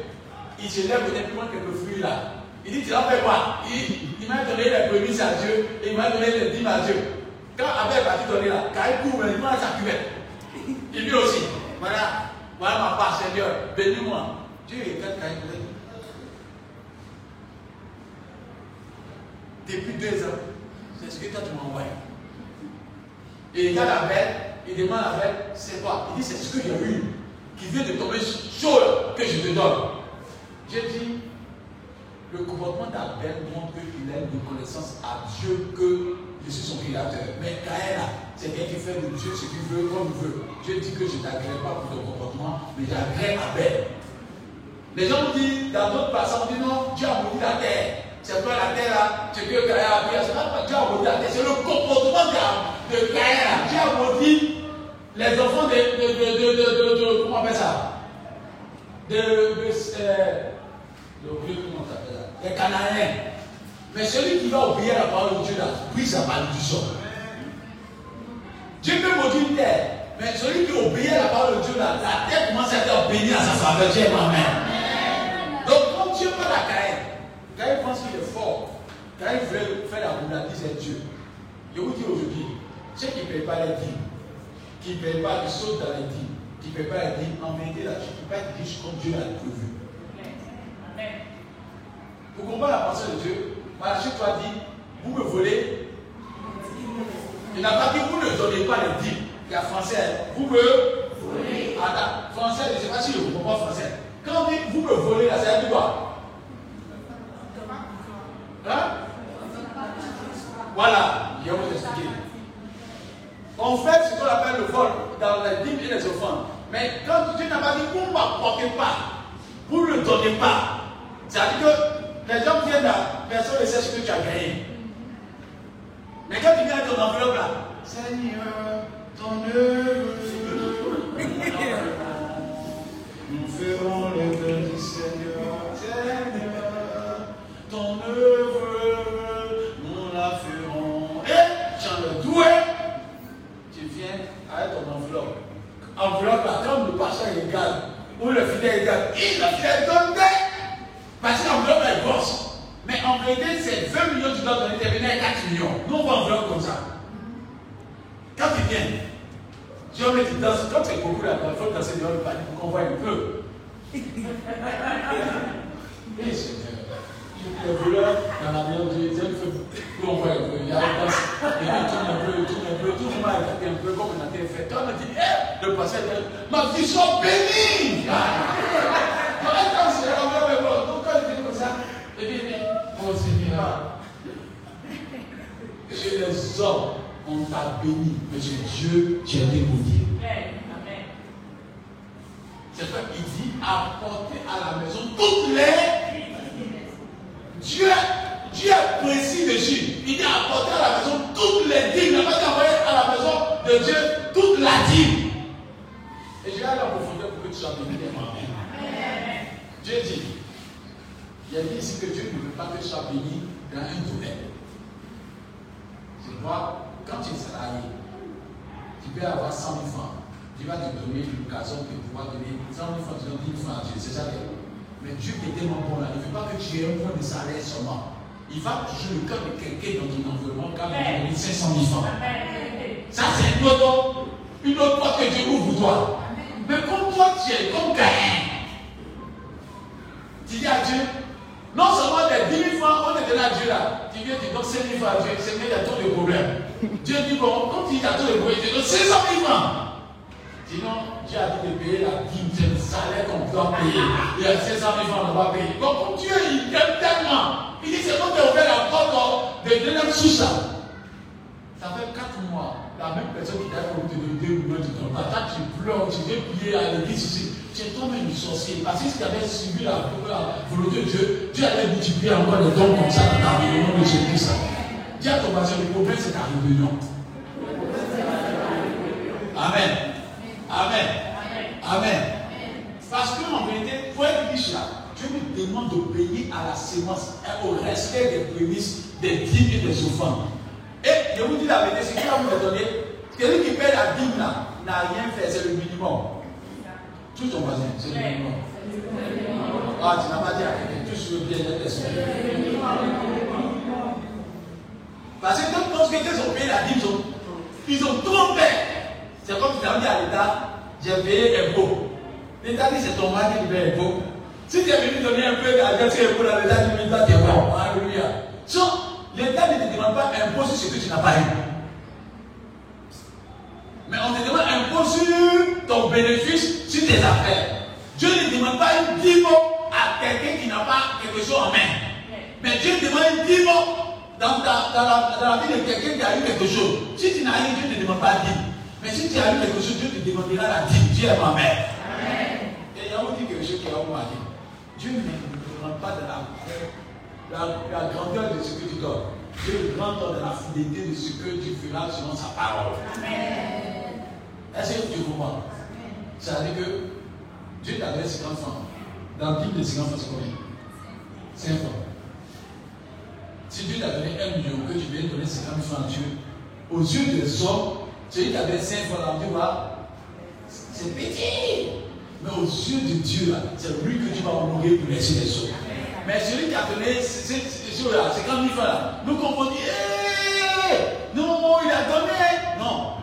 il se lève peut-être prendre quelques fruits là. Il dit, tu vas faire quoi? Il, m'a donné les prémices à Dieu et il m'a donné les dîmes à Dieu. Quand Abel va donner là, quand il court, il prend sa cuvette. Il dit aussi, voilà, voilà ma part, Seigneur, bénis-moi. Dieu est quand peut Depuis deux ans, c'est ce que toi tu m'as envoyé. Et il regarde Abel, il demande à Abel, c'est quoi? Il dit, c'est ce que j'ai eu qui vient de tomber chaud que je te donne. J'ai dit, le comportement d'Abel montre qu'il a une reconnaissance à Dieu que je suis son créateur. Mais Kaël, c'est quelqu'un qui fait de Dieu ce qu'il veut comme il veut. Dieu dit que je ne t'agrée pas pour ton comportement, mais j'agrée Abel. Les gens disent, dans d'autres passages, on dit non, Dieu a maudit la terre. c'est pas la terre là, c'est que Gaïa a appris, c'est pas Dieu a maudit la terre, c'est le comportement de, de Gaïa. Dieu a maudit les enfants de, de, de, de, de, de, comment on appelle ça? De, de, euh, comment on appelle ça? Des Cananéens. Mais celui qui va obéir à la parole de Dieu là, brise la malédiction. Dieu peut maudire une terre, mais celui qui obéit à la parole de Dieu là, la terre commence à être bénie à sa faveur. Dieu Amen. Donc quand Dieu parle à Caïn, Caïn pense qu'il est fort. Caïn veut faire la boulade, c'est Dieu. Je vous dis aujourd'hui, ceux qui ne payent pas les dîmes, qui ne payent pas, qui sautent dans les dîmes, qui ne payent pas les dîmes, en vérité là, tu ne peux pas être riche comme Dieu l'a prévu. Vous comprenez la pensée de Dieu? Malachie toi dit, vous me volez. Il n'a pas dit, vous ne donnez pas les dîmes. Il y a français, vous me volez. Ah, français, je ne sais pas si vous comprenez français. Quand on dit, vous me volez, là, ça veut dire quoi? Hein? Voilà, je vais vous expliquer. En fait, ce qu'on appelle le vol dans les dîmes et les offrandes. Mais quand Dieu n'a pas dit, vous ne m'apportez pas, vous ne donnez pas, c'est-à-dire que les gens viennent là, personne ne sait ce que tu as gagné. Mais quand tu viens ton enveloppe là, Seigneur, ton œuvre, nous ferons l'œuvre du Seigneur, Seigneur, ton œuvre, nous la ferons. Et tu as le doué, tu viens avec ton enveloppe. Enveloppe là, comme le pasteur égal, ou le fidèle est égal, il a fait donner. Parce que l'enveloppe est grosse. Mais en vérité, c'est 20 millions que tu dois donner, tu es à 4 millions. Nous, on va enveloppe comme ça. Quand tu viens, Dieu met tu danses. Quand tu es beaucoup là, il faut danser le pour qu'on voit un peu. Et Seigneur, le voleur dans l'avion, Dieu fait pour qu'on voit un peu. Il y a une danse. Et il un peu, il tourne un peu, tout le monde a un peu comme on a fait. Toi, on a dit, eh, le passé, ma vie soit bénie. Est bonne, donc quand il dit comme ça, il dit, chez les hommes, on t'a béni, mais chez Dieu, tu as été maudit. C'est ça qu'il dit apporter à la maison toutes les. Dieu, Dieu est précis dessus. Il dit apporter à la maison toutes les dîmes. Il n'a pas dit envoyer à la maison de Dieu toute la dîme. Et je vais aller en profondeur pour que tu sois béni. Dieu dit, il a dit ici que Dieu ne veut pas que tu sois béni dans un domaine. C'est quoi Quand tu es salarié, tu peux avoir 100 000 francs. Dieu va te donner l'occasion de pouvoir donner 100 000 francs, tu donnes 10 000 francs à Dieu. C'est ça Mais Dieu est tellement bon là. Il ne veut pas que tu aies un point de salaire seulement. Il va toucher le cœur de quelqu'un dans ton environnement quand il donne 500 000 francs. Ça, c'est une autre, une autre porte que Dieu ouvre pour toi. Mais comme toi, tu es comme Caïn, tu dis à Dieu, non seulement les 10 000 francs, on est donné à Dieu là. Tu viens, tu donnes 5 000 francs à Dieu, c'est qu'il y a trop de problèmes. Dieu dit, bon, quand il y a trop de problèmes, tu donnes 500 000 francs. Sinon, Dieu a dit de payer la dîme, c'est le salaire qu'on doit payer. Il y a 500 000 francs, on va payer. Donc, Dieu, il t'aime tellement. Il dit, c'est bon, tu as ouvert la porte de deuxième sous ça. Ça fait 4 mois, la même personne qui t'a pour te donner 2 millions de dollars. Attends, tu pleures, tu veux prier à l'église ici. Es toi-même une sorcier. Parce que si tu avais suivi la, volonté de Dieu, Dieu allait multiplier encore des dons comme ça dans au nom de Jésus-Christ. À ton voisin, le problème, c'est ta rébellion. Amen. Amen. Amen. Parce qu'en vérité, pour être riche là, Dieu me demande d'obéir à la sémence et au respect des prémices, des dîmes et des offrandes. Et je vous dis la vérité, c'est qui va vous le donner Celui qui paie la dîme là n'a rien fait, c'est le minimum. Tout ton voisin, c'est le minimum. Ah, tu n'as pas dit à quelqu'un, tout sur le bien-être Parce que quand ils ont payé la dîme, ils ont, ils ont trompé. C'est comme tu as dit à l'État, j'ai payé impôt. L'État dit c'est ton mari qui paye impôt. Si tu es venu donner un peu d'argent sur impôt, l'État dit mais toi tu es bon. Alléluia. So, l'État ne te demande pas impôt sur ce que tu n'as pas eu. Mais on te demande impôt sur ton bénéfice, sur tes affaires. Dieu ne demande pas une dîme à quelqu'un qui n'a pas quelque chose en main. Mais Dieu demande une dîme dans, ta, dans, la, dans la vie de quelqu'un qui a eu quelque chose. Si tu n'as rien, Dieu ne demande pas dîme. Mais si tu as eu quelque chose, Dieu te demandera la dîme. Dieu est ma mère. Et il y a dit quelque chose qui est au mari. Dieu ne demande pas de la la, grandeur de ce que tu donnes. Dieu grand dans la fidélité de ce que tu feras selon sa parole. Est-ce que tu comprends C'est-à-dire que Dieu t'a donné 50 francs. Dans le Bible, les 50 francs, c'est combien 5 francs. Si Dieu t'a donné un million, que tu viens donner 50 francs à Dieu, aux yeux des hommes, celui qui avait 5 francs, dans Dieu, c'est petit. Mais aux yeux de Dieu, c'est lui que tu vas honorer pour laisser les autres. Mais celui qui a donné ces choses-là, c'est quand il fait là. Nous comprenons, eh, non, il a donné. Non,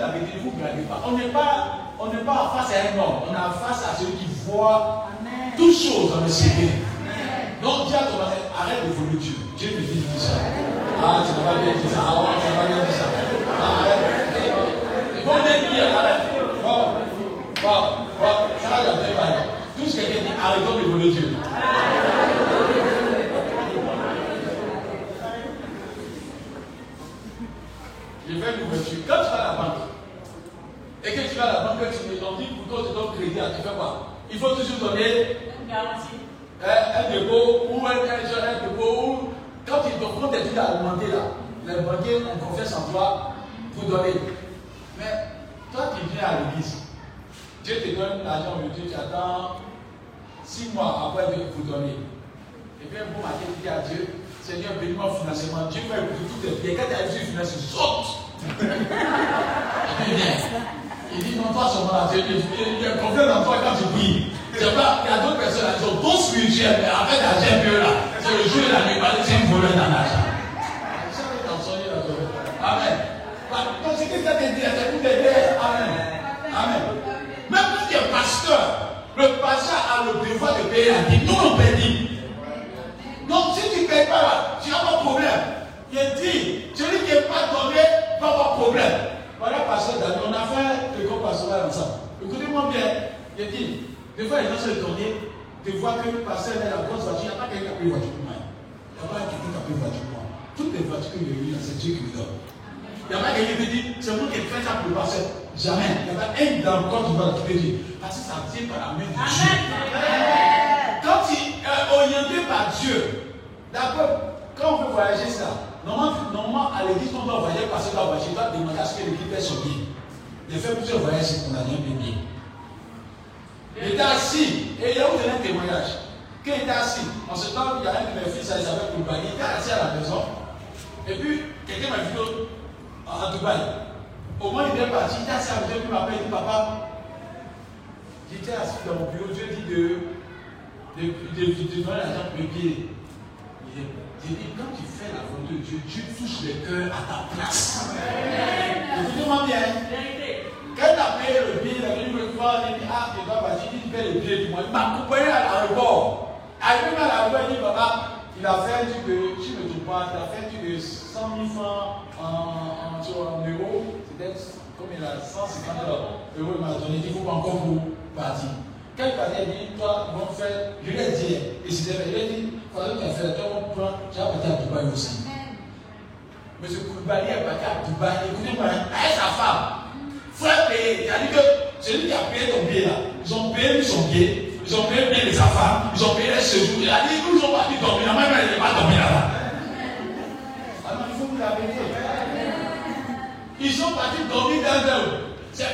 vous la vérité, ne vous blaguez pas. On n'est pas, on n'est pas face à un homme, on est face à celui qui voit toutes choses dans le ciel. Donc dis à ton arrête de voler Dieu. Dieu me dit ça. Ah, tu n'as pas bien dit ça. Ah, tu n'as pas bien dit ça. Ah, arrête. Il faut bien arrête. Bon, bon, bon, ça va, y a Tout ce quelqu'un dit, arrêtons de voler Dieu. Je fais une ouverture. Quand tu vas banque, et que tu vas à la banque, tu me dis, pour toi, tu donnes crédit, tu fais quoi? Il faut toujours donner une garantie. Un, dépôt ou un, un, dépôt ou quand ils te prennent des trucs à augmenter là, les banquiers ont confiance en toi pour donner. Mais toi, tu viens à l'église, Dieu te donne l'argent aujourd'hui, tu attends six mois après de vous donner. Et bien, marquer, tu dis à Dieu, Seigneur, bénis-moi financièrement. Dieu va écouter toutes les prières. Quand tu as reçu financier, saute. Il dit, non, toi seulement il a confiance en toi quand tu pries. C'est pas, il y a d'autres personnes qui sont bon spirituels, mais avec l'argent mieux là, c'est le jour et la nuit, c'est un dans l'argent. Amen. Donc, ce que ça te dit, c'est pour t'aider. Amen. Amen. Même quand tu es pasteur, le pasteur a le devoir de payer la dîme. Nous, on paye donc si tu ne payes pas là, tu n'as pas de problème. Il dit, celui qui n'est pas donné va avoir problème. Voilà, pasteur Daniel, on a fait le gros pastoral ensemble. Écoutez-moi bien. Il dit, des fois les gens se donnent, tu vois que le pasteur est la grosse voiture, il n'y a pas quelqu'un qui a pris voiture pour moi. Il n'y a pas quelqu'un qui a pris voiture pour moi. Toutes les voitures que j'ai eues, c'est Dieu qui me donne. Il n'y a pas quelqu'un qui dit, c'est moi qui ai fait ça pour le pasteur. Jamais. Il n'y a pas un dans le corps qui va te dire, parce que ça vient par la main de Dieu. Quand tu es orienté par Dieu, d'accord, quand on veut voyager ça, normalement, à l'église, on doit voyager parce que la voyager, doit demander à ce que l'équipe est sur pied. J'ai fait plusieurs voyages pour la bien bien. Il était assis, et il a eu un témoignage. Quand il était assis, en ce temps, il y a un de mes fils, il s'appelle Dubaï, il était assis à la maison. Et puis, quelqu'un m'a vu à Dubaï. Au moins, il est parti, il était assis à la maison, il m'appelle, il dit Papa, j'étais assis dans mon bureau, Dieu dit de de, de, de donner l'argent pour dit, quand tu fais la volonté de Dieu, Dieu touche le cœur à ta place. Écoutez-moi bien. Quand tu as payé le billet, me voir, il dit, ah, tu dois partir, il paye le billet du mois. Il m'a accompagné à l'aéroport. Arrivé à l'aéroport, il dit, papa, il a fait un truc je ne me trompe pas, il a fait un truc de 100 000 francs en, en, en euros. C'était comme il a 150 euros. Il m'a donné, il faut pas encore pour partir. Quand il a dit, toi, bon frère, je lui ai dit, et c'était vrai, il a dit, tu as fait, toi, on prend, tu vas partir à Dubaï aussi. M. Koulibaly est parti à Dubaï, écoutez-moi, avec sa femme. Frère payé, c'est-à-dire que celui qui a payé ton billet là, ils ont payé son billet, ils ont payé bien de sa femme, ils ont payé les séjours. Il a dit, ils ont parti dormir, même elle n'est pas dormi là-bas. Alors il faut vous la. Ils sont partis dormir dans un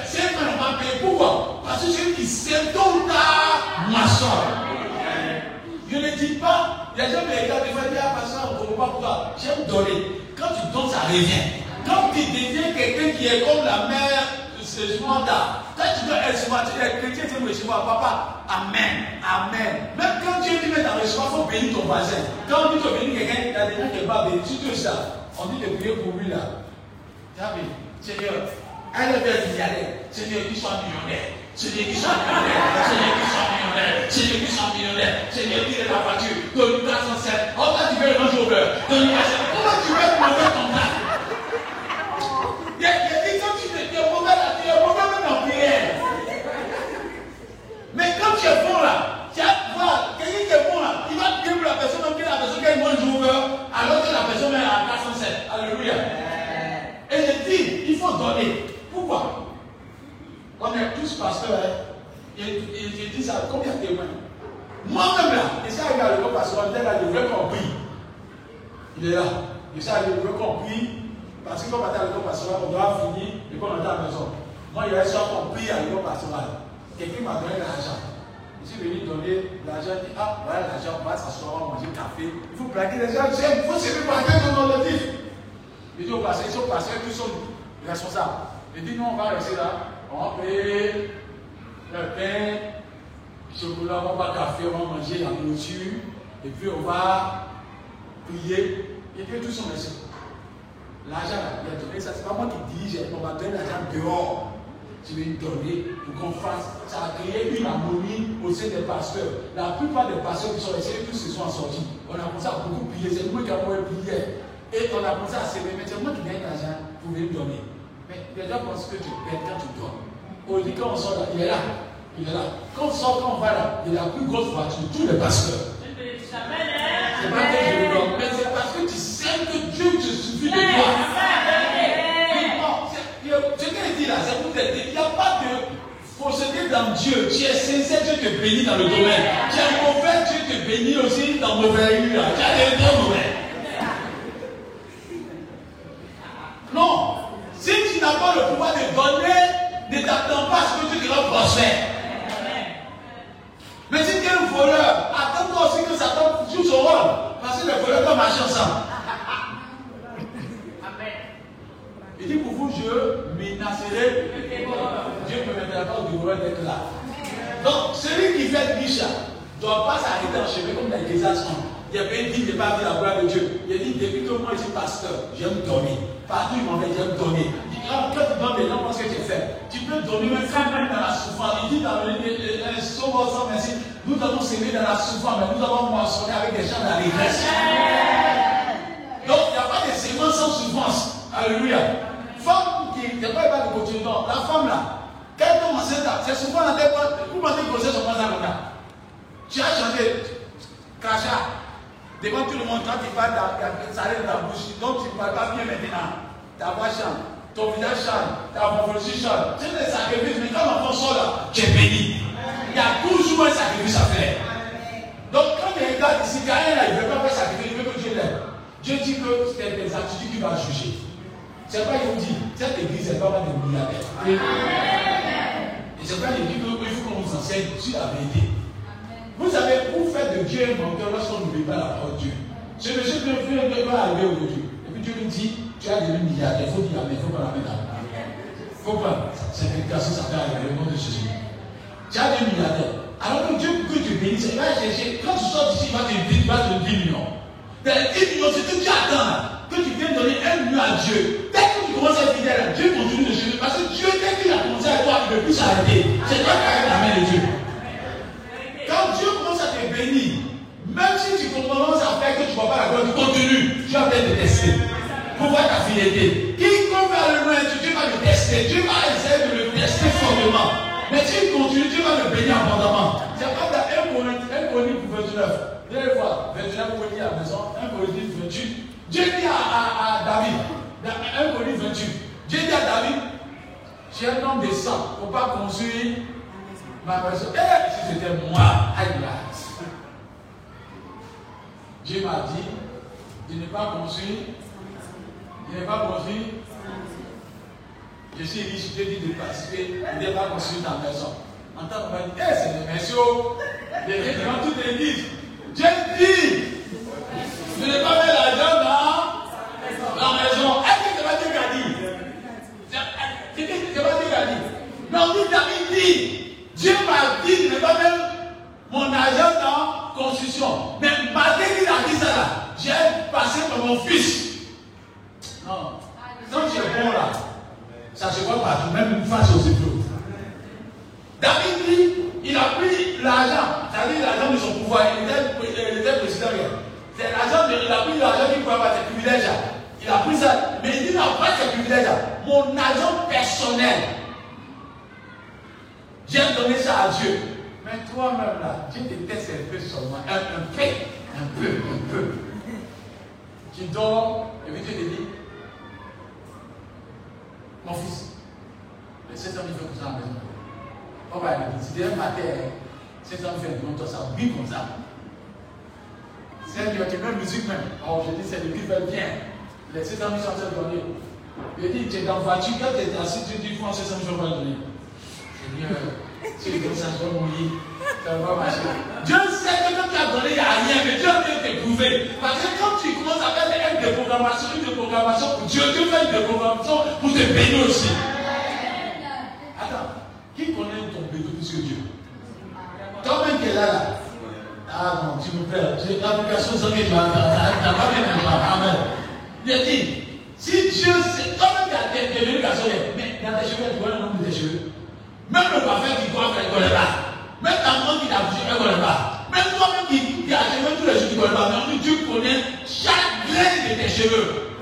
c'est pas payé. Pourquoi Parce que celui qui sait tôt ou tard, maçon. Je ne dis pas, il y a des gens qui regardent des fois, ils ah, ça, on ne comprend pas pourquoi. J'aime donner. Quand tu donnes, ça revient. Quand tu deviens quelqu'un qui est comme la mère de ce mandat, quand tu dois recevoir, tu es chrétien, tu veux recevoir, papa, Amen, Amen. Même quand Dieu dit, mais tu recevoir, il faut bénir ton voisin. Quand on dit, tu bénir quelqu'un, il a des gens qui ne pas bénir, tu te ça. On dit de prier pour lui là. Tu as Seigneur, elle est belle milliardaire. C'est Dieu qui soit millionnaire. C'est Dieu qui soit millionnaire. C'est Dieu qui soit millionnaire. C'est Dieu qui soit millionnaire. C'est Dieu qui est la voiture. Donne-lui 307. Oh, toi, tu veux le 307. Comment tu veux mauvais ton plat Il y a dit quand tu es mauvais là, tu es mauvais même en prière. Mais quand tu es bon là, tu as voir, quelqu'un qui est bon là, il va prier pour la personne, même que la personne qui beurre, alors que la personne est à 407. Alléluia. Et je dis, il faut donner. Pourquoi? On est tous pasteurs. Hein? Et, je dis ça, combien de témoins? Moi-même là, et ça arrive à l'école parce qu'on était là, je qu'on prie. Il est là. Et ça, il veut qu'on prie. Parce que comme on attend le pastoral, on doit finir et qu'on entend à la maison. Moi, il y a ça qu'on prie à l'école pastoral. Quelqu'un m'a donné l'argent. Je suis venu donner l'argent, il dit Ah, voilà l'argent, on va s'asseoir, on va manger café. Il faut plaquer les gens, il faut se préparer ton objectif. Il dit au pasteur, ils sont pasteurs, tous sont responsables. Il dit Non, on va rester là, on va payer le pain, chocolat, on va café, on va manger la nourriture, et puis on va prier, et puis tous sont restés. L'argent, il a donné ça, c'est pas moi qui dirige, on va donner l'argent dehors je vais donner pour qu'on fasse. Ça a créé une harmonie au sein des pasteurs. La plupart des pasteurs qui sont restés, tous se sont sortis. On a commencé à beaucoup prier. C'est moi qui avons prié. Et on a commencé à s'aimer. Mais c'est moi qui gagne l'argent pour venir donner. Mais les gens pensent que tu perds quand tu donnes. On dit quand on sort là, il est là. Il est là. Quand on sort, quand on va là, il est la plus grosse voiture de tous les pasteurs. C'est pas que je le donne, mais c'est parce que tu sais que Dieu te suffit de toi. Je t'ai dit là, c'est pour t'aider. Il n'y a pas de procédé dans Dieu. Tu es sincère, Dieu te bénit dans le domaine. Tu es mauvais, Dieu te bénit aussi dans le mauvais. Tu as des mauvais. Non. N'as pas le pouvoir de donner, ne t'attends pas à ce que tu te prospère. Mais si tu es un voleur, attends-toi aussi que Satan joue son rôle. Parce que les voleurs doivent marcher ensemble. Il dit pour vous, je menacerai. Dieu ne permettra pas au dévoreur d'être là. Donc, celui qui fait riche ne doit pas s'arrêter en chemin comme dans les désastres. Il y a bien dit, il n'est pas vu la gloire de Dieu. Il a dit, depuis que moi je suis pasteur, j'aime donner. Partout, il m'en fait, j'aime donner. Il dit, quand tu des gens, parce que tu fais. Tu peux donner même quand même dans la souffrance. Il dit dans le merci, nous avons semé dans la souffrance, mais nous avons moissonné avec des gens dans. Donc, il n'y a pas de sémence sans souffrance. Alléluia. Femme qui n'est pas de continuer. Non, la femme là, quand elle tombe enceinte, c'est souvent la tête. Vous pensez que grossesse, on passe à là. Tu as chanté, crachat, devant tout le monde, quand tu parles, ça arrive dans ta bouche. Donc tu ne parles pas bien maintenant. Ta voix chante, ton visage chante, ta morphologie chante. Tu es des sacrifices, mais quand l'enfant sort là, tu es béni. Il y a toujours un sacrifice à faire. Donc quand tu regardes ici, quand il ne veut pas faire sacrifice, il veut que Dieu l'aime. Dieu dit que c'est des attitudes qu'il va juger. C'est pas il dit, cette église n'est pas mal de milliardaires. Et c'est pas il dit qu'il faut qu'on vous enseigne sur la vérité. Vous savez, vous faites de Dieu un menteur lorsqu'on n'oublie pas la parole de Dieu. Ce monsieur qui veut arriver aujourd'hui. Et puis Dieu lui dit, tu as des milliardaires, il faut dire il faut qu'on l'amène là. Il faut pas. C'est une ça fait arriver au nom de Jésus. Tu as des milliardaires. Alors que Dieu que tu bénisses, il va chercher. Quand tu sors d'ici, il va te dire 10 millions. Mais 10 millions, c'est ce que tu attends que tu viens donner un million à Dieu. Dès que tu commences à être fidèle, Dieu continue de chercher. Parce que Dieu, dès qu'il a commencé à toi, il ne peut plus s'arrêter. C'est toi qui as la main de Dieu. Dieu commence à te bénir, même si tu commences à faire que tu ne vois pas la gloire, tu continues. Dieu va peut-être te tester. Pour voir ta fidélité. Quiconque va le loin, Dieu va le tester. Dieu va essayer de le tester fortement. Mais si tu continues, Dieu va le bénir abondamment. C'est pas dans 1 Corinthiens 29. Deux fois, 29 pour dire à la maison, 1 Corinthiens 28. Dieu dit à, David, dans 1 Corinthiens 28, Dieu dit à David, j'ai un homme de sang, il ne faut pas construire ma maison. Eh, si c'était moi, aïe. Dieu m'a dit, je n'ai pas construire, je n'ai pas construire. Je suis riche, Dieu dit de participer, je n'ai pas construire ta maison. En tant que eh, c'est des messieurs, des gens devant toute l'église. Dieu dit, je n'ai pas mis l'argent dans la maison. Est-ce que c'est pas Dieu qui a dit? C'est pas Dieu qui a dit. Non, nous David dit, Dieu m'a dit ne pas mettre mon argent dans construction. Mais malgré qu'il a dit ça là, j'ai passé pour mon fils. Non. Quand tu es bon là, ça se voit partout, même face aux épaules. David dit, il a pris l'argent, c'est-à-dire l'argent de son pouvoir, il était, il était président. C'est l'argent, il a pris l'argent qu'il pouvait avoir ses privilèges. Il a pris ça. Mais il n'a pas ses privilèges. Mon argent personnel. J'ai donné ça à Dieu. Mais toi-même là, te teste un peu seulement. Un, un peu. Un peu, un peu. Tu dors, et puis Dieu te dit, mon fils, les 7 ans, il fait comme ça la maison. On va aller, si un matin, 7 ans, il fait comme ça, oui comme ça. C'est qui a même musique même. Alors je dis, c'est le qui bien. Les 600 000 sont donnés. Il dit, tu es dans la voiture, quand tu es assis, tu dis, France, 600 000 sont donner. Dieu sait que quand tu as donné, il n'y a rien, mais Dieu vient t'éprouver. Parce que quand tu commences à faire une déprogrammation, une déprogrammation pour Dieu, Dieu fait une déprogrammation pour te bénir aussi. Attends, qui connaît ton béni plus que Dieu? Toi-même qui es là, là. Ah non, tu me perds. L'application, ça vient, tu n'as pas bien Amen. Il a dit, si Dieu, c'est toi-même qui as des mais dans tes cheveux, tu vois le nombre de cheveux. Même le parfait qui croit qu'il ne connaît pas. Même ta maman qui t'a touché, elle ne connaît pas. Même toi-même qui, qui a cheveux tous les jours, tu ne connais pas. Mais Dieu connaît chaque grain de tes cheveux.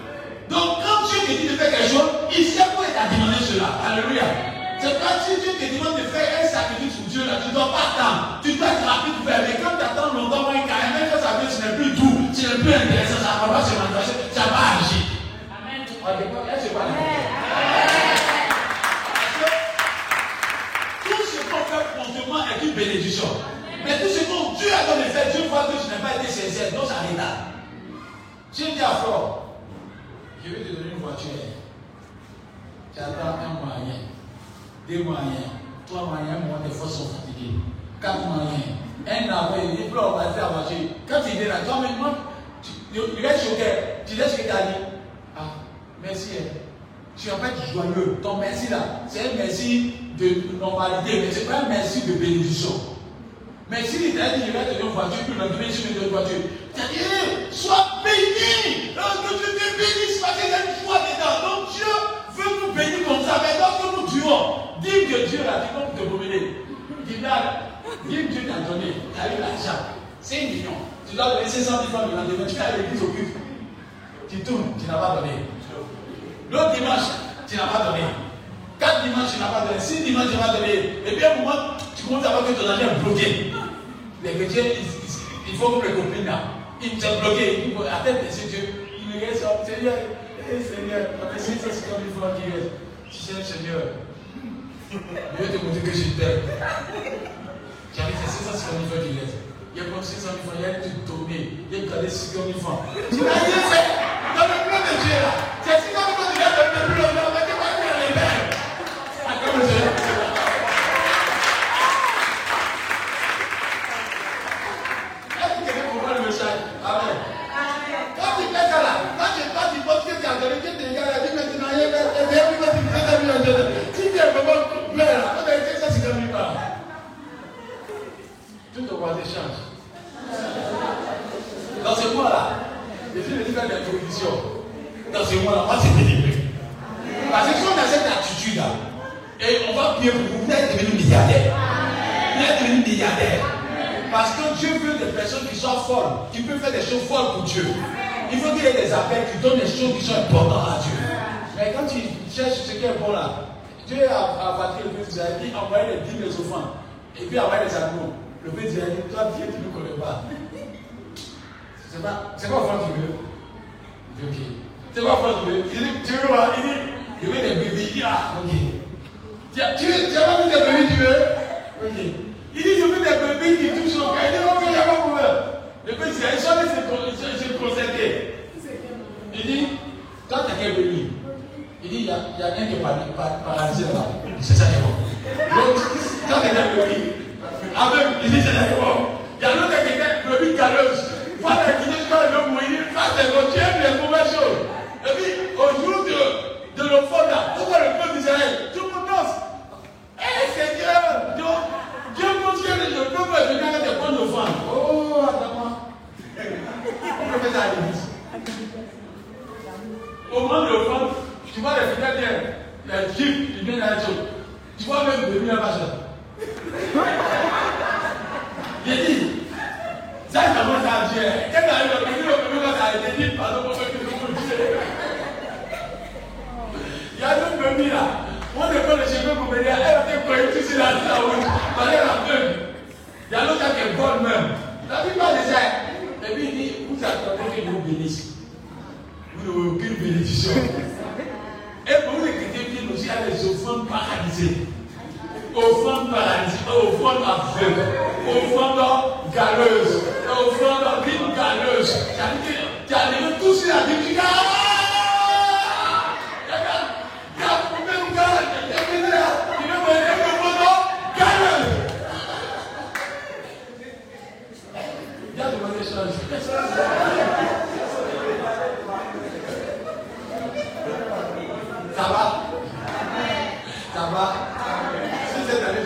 Donc quand Dieu te dit de faire quelque chose, il sait quoi il t'a demandé cela. Alléluia. C'est pas si Dieu te demande de faire un sacrifice pour Dieu, là, tu ne dois pas attendre. Tu dois être rapide pour faire. Mais quand tu attends longtemps, quand même quand ça vient, ce n'est plus tout. Ce n'est plus intéressant, ça ne va pas se manifester, ça va agir. Amen. Une bénédiction. Mais tout ce que Dieu a donné faire, Dieu voit que tu n'as pas été sincère, donc ça retarde. J'ai dit à Flore, je vais te donner une voiture. Tu attends un moyen, deux moyens, trois moyens, moi, tes forces sont fatiguées. Quatre moyens, un an, il dit, Flore, on va faire la voiture. Quand il est là, toi, maintenant, tu, est choqué. Tu laisses ce qu'il t'a dit. Ah, merci. Hein. Tu n'as pas être joyeux. Ton merci là, c'est un merci de normalité, mais ce n'est pas un merci de bénédiction. Mais si t'a dit, il va te donner une voiture, puis le lendemain, tu me donnes une voiture. Tu sois béni. Que Dieu te bénisse parce qu'il y a une foi dedans. Donc Dieu veut nous bénir comme ça. Mais lorsque nous tuons, dis que Dieu l'a dit comme te promener. Dis là, dis que Dieu t'a donné, tu as eu l'argent. C'est un million. Tu dois donner 500 000 francs le tu vas à l'église au culte. Tu tournes, tu n'as pas donné. L'autre dimanche, tu n'as pas donné. Quatre dimanches, tu n'as pas donné. Six dimanches, tu n'as pas donné. Et puis à un moment, tu commences à voir que ton argent est bloqué. Les chrétiens, il faut que les copines là, ils sont bloqués. Ils à tête de Dieu. Il me regarde sur Seigneur, hey, Seigneur, c'est ça, c'est comme une fois qui reste. Tu sais, Seigneur, je vais te montrer que je t'aime. J'arrive, c'est ça, c'est comme une fois qui reste. Il y a comme 600 000 francs, il y a une tournée, il y a gardé 600 000 francs. Tu n'as rien fait dans le plan de Dieu là. Et puis dit, vous attendez que vous bénisse. Vous n'avez aucune bénédiction. Euh. Et pour les chrétiens aussi, il y a offrandes paralysées. Offrandes paralysées, offrandes à offrandes galeuses, offrandes d'une galeuse. Ça veut dire, tu tout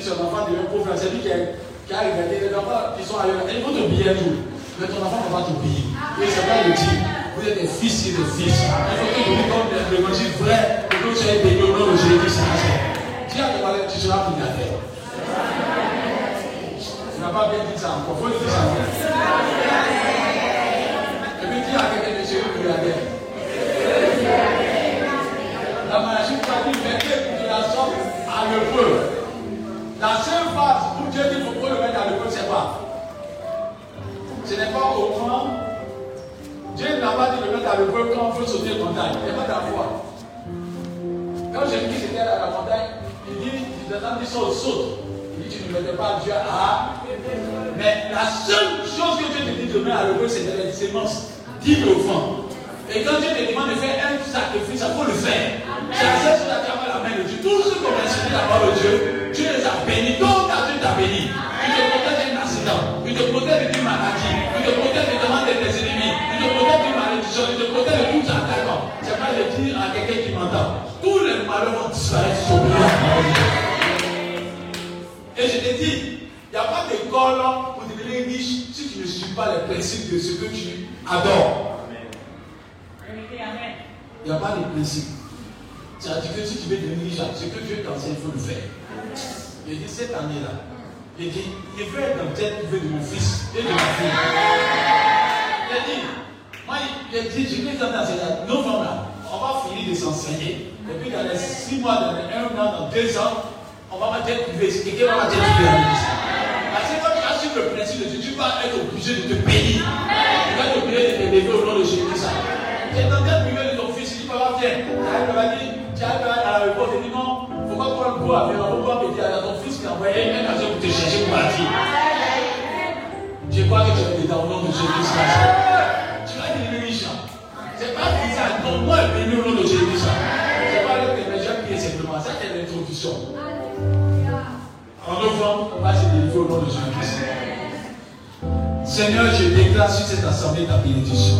que son enfant devient pauvre, c'est lui qui a, qui sont. Ils vont. Mais ton enfant ne va pas te. Et pas le. Vous êtes des fils et des fils. Il faut que vous comme des vrai et que vous soyez au nom de Jésus. Dis à ton malheur, tu seras pris à terre. Tu n'as pas bien dit ça encore. Il faut le dire ça. Et puis dis à quelqu'un de Jésus la. La magie, tu as de la à le peuple. La seule phase où Dieu dit qu'on peut le mettre à l'école, c'est quoi? Ce n'est pas au camp. Dieu n'a pas dit le mettre à l'école quand on veut sauter une montagne. Il n'y a pas foi. Quand j'ai dit que j'étais à la montagne, il dit, il t'attend, il saute, saute. Il dit, tu ne mettais pas Dieu à. Mais la seule chose que Dieu te dit de mettre à l'école, c'est les semences. Dis le vent. Et quand Dieu te demande de faire un sacrifice, il faut le faire. C'est la seule chose à la main de Dieu. Tout ce qu'on a suivi la parole de Dieu. Dieu les a bénis. Tôt Dieu t'a béni. Il te protège d'un accident. Il te protège d'une maladie. Il te protège de devant tes ennemis. Il te protège d'une malédiction. Il te protège de tout attaquant. C'est pas le dire à quelqu'un qui m'entend. Tous les malheurs vont disparaître sur Et je te dis, il n'y a pas d'école pour devenir riche si tu ne suis pas les principes de ce que tu adores. Il n'y a pas de principe. C'est-à-dire que si tu veux devenir riche, ce que Dieu t'enseigne, il faut le faire. J'ai dit cette année-là. J'ai dit, je veux être dans tête de mon fils et de ma fille. J'ai dit, moi, j'ai dit, je vais dans cette novembre là, on va finir de s'enseigner. Et puis dans les six mois, dans les un an, dans deux ans, on va ma tête privée. Et qui va ma tête privée Parce que quand tu assumes le principe de Dieu, tu vas être obligé de te payer. Tu vas être obligé de te au nom de Jésus. Tu es dans tête privée de ton fils, tu vas bien. Tu arrives à la l'aéroport, tu on fils a envoyé pour te chercher pour. Je crois que tu vas dedans au nom de Jésus-Christ. Tu vas diminuer Jean. C'est pas dit ça, non, moi, diminuer au nom de Jésus-Christ. C'est pas le que les gens prient simplement, ça c'est l'introduction. En novembre, on va se délivrer au nom de Jésus-Christ. Seigneur, je déclare sur cette assemblée ta bénédiction.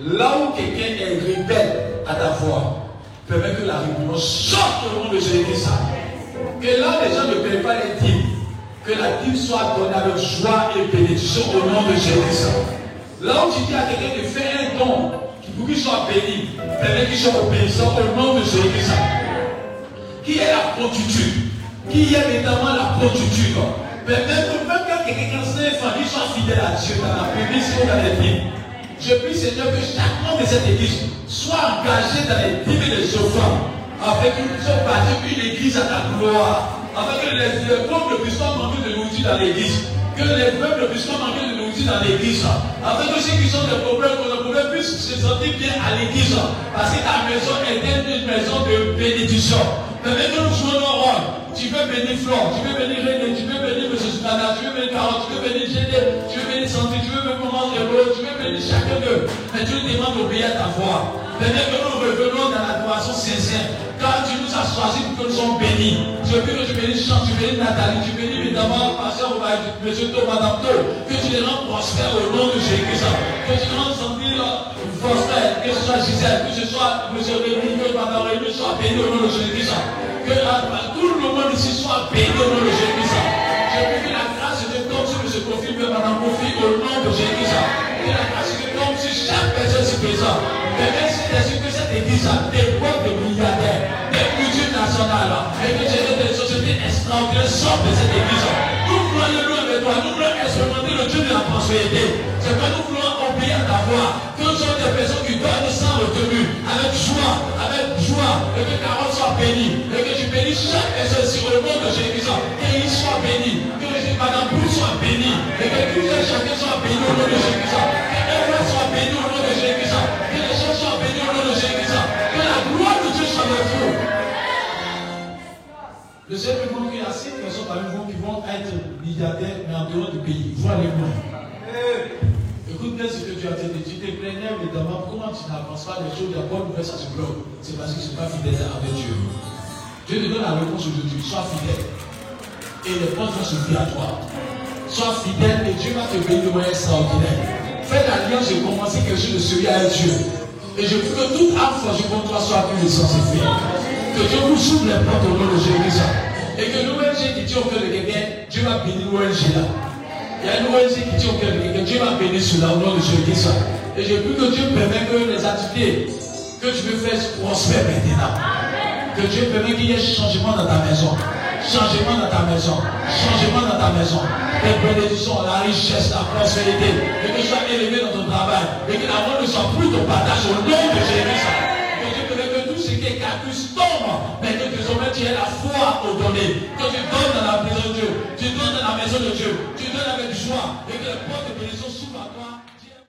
Là où quelqu'un est rebelle à ta voix, permet que la réunion sorte au nom de Jésus-Christ. Que là, les gens ne payent pas les dîmes. Que la dîme soit donnée avec joie et bénédiction au nom de Jésus-Christ. Là où tu dis à quelqu'un de faire un don pour qu'il soit béni, permet qu'il soit obéissant au nom de Jésus-Christ. Qui est la prostitute Qui est notamment la prostitute Permet que même quand quelqu'un sait famille soit fidèle à Dieu dans la bénédiction dans les dîmes. Je prie Seigneur que chaque membre de cette église soit engagé dans les dîmes et les offrandes, afin que nous puissions bâtir une église à ta gloire, afin que les, les pauvres ne puissent pas manquer de nourriture dans l'église, que les peuples puissent de nourriture dans l'église, afin que ceux qui sont des problèmes, que les problèmes puissent se sentir bien à l'église, parce que ta maison est une maison de bénédiction. Nous tu veux bénir Flore, tu veux bénir René, tu veux bénir M. Sultana, tu veux bénir Carole, tu veux bénir Gédé, tu veux bénir Santé, tu veux bénir Maman tu veux bénir chacun d'eux. Mais tu demandes d'obéir à ta voix. Peut-être que nous revenons dans l'adoration sincère. Car tu nous as choisis pour que nous soyons bénis. Je veux que tu bénis Jean, tu bénis Nathalie, tu bénis évidemment Pasteur M. Thomas Dapto. Que tu les rends prospères au nom de Jésus-Christ. Que tu les rends sentir prospères, que ce soit Gisèle, que ce soit M. Rémi, que Madame Rémi soit béni au nom de Jésus-Christ que tout le monde ici soit béni au nom de Jésus. Je veux que la grâce de Dieu sur ce profil, même en profil, au nom de Jésus. Que la grâce de Dieu sur chaque personne ici présente. Et merci si tu es que cette église des peuples milliardaires, des cultures nationales, et que j'ai des sociétés extraordinaires sortent de cette église. Nous croyons nous avec toi, nous voulons expérimenter le Dieu de la prospérité. C'est pas nous voulons obéir à ta voix. Que nous sommes des personnes qui donnent sans retenue, avec joie, et que ta soit bénie, et que tu bénisses chaque personne sur le monde de Jésus, qu'il soit béni, que Madame Bou soit bénie, et que tout chacun soit béni au nom de Jésus. Que soit béni au nom de Jésus. Que les gens soient bénis au nom de Jésus. Que la gloire de Dieu soit avec vous. Le Seigneur me qu'il y a personnes parmi vous qui vont être milliardaires, mais en dehors du pays. Vois les loin. Que tu as dit. Tu te plaignais évidemment comment tu n'avances pas les choses, la bonne nouvelle, ça se bloque. C'est parce que je ne suis pas fidèle avec Dieu. Dieu te donne la réponse aujourd'hui. Sois fidèle. Et les portes vont s'ouvrir à toi. Sois fidèle et Dieu va te bénir de manière extraordinaire. Fais l'alliance de commencer quelque chose de sérieux avec Dieu. Et je veux que toute âme forgée toi soit plus de fait. Que Dieu vous ouvre les portes au nom de Jésus. Et que l'ONG qui tient au cœur de quelqu'un, Dieu va bénir l'ONG là. Il y a une ONG qui tient au quelqu'un, Dieu va bénir cela au nom de Jésus. Et je veux que Dieu permette que les activités que tu veux faire prospèrent maintenant. Que Dieu permette qu'il y ait changement dans ta maison. Changement dans ta maison. Changement dans ta maison. Les bénédictions, la richesse, la prospérité. Que tu sois élevé dans ton travail. Et que l'amour ne soit plus ton partage au nom de Jésus. Que Dieu te que tout ce qui est caprice tombe. Mais que désormais tu aies la foi au donner. Que tu donnes dans la maison de Dieu. Tu donnes dans la maison de Dieu. Tu donnes avec joie.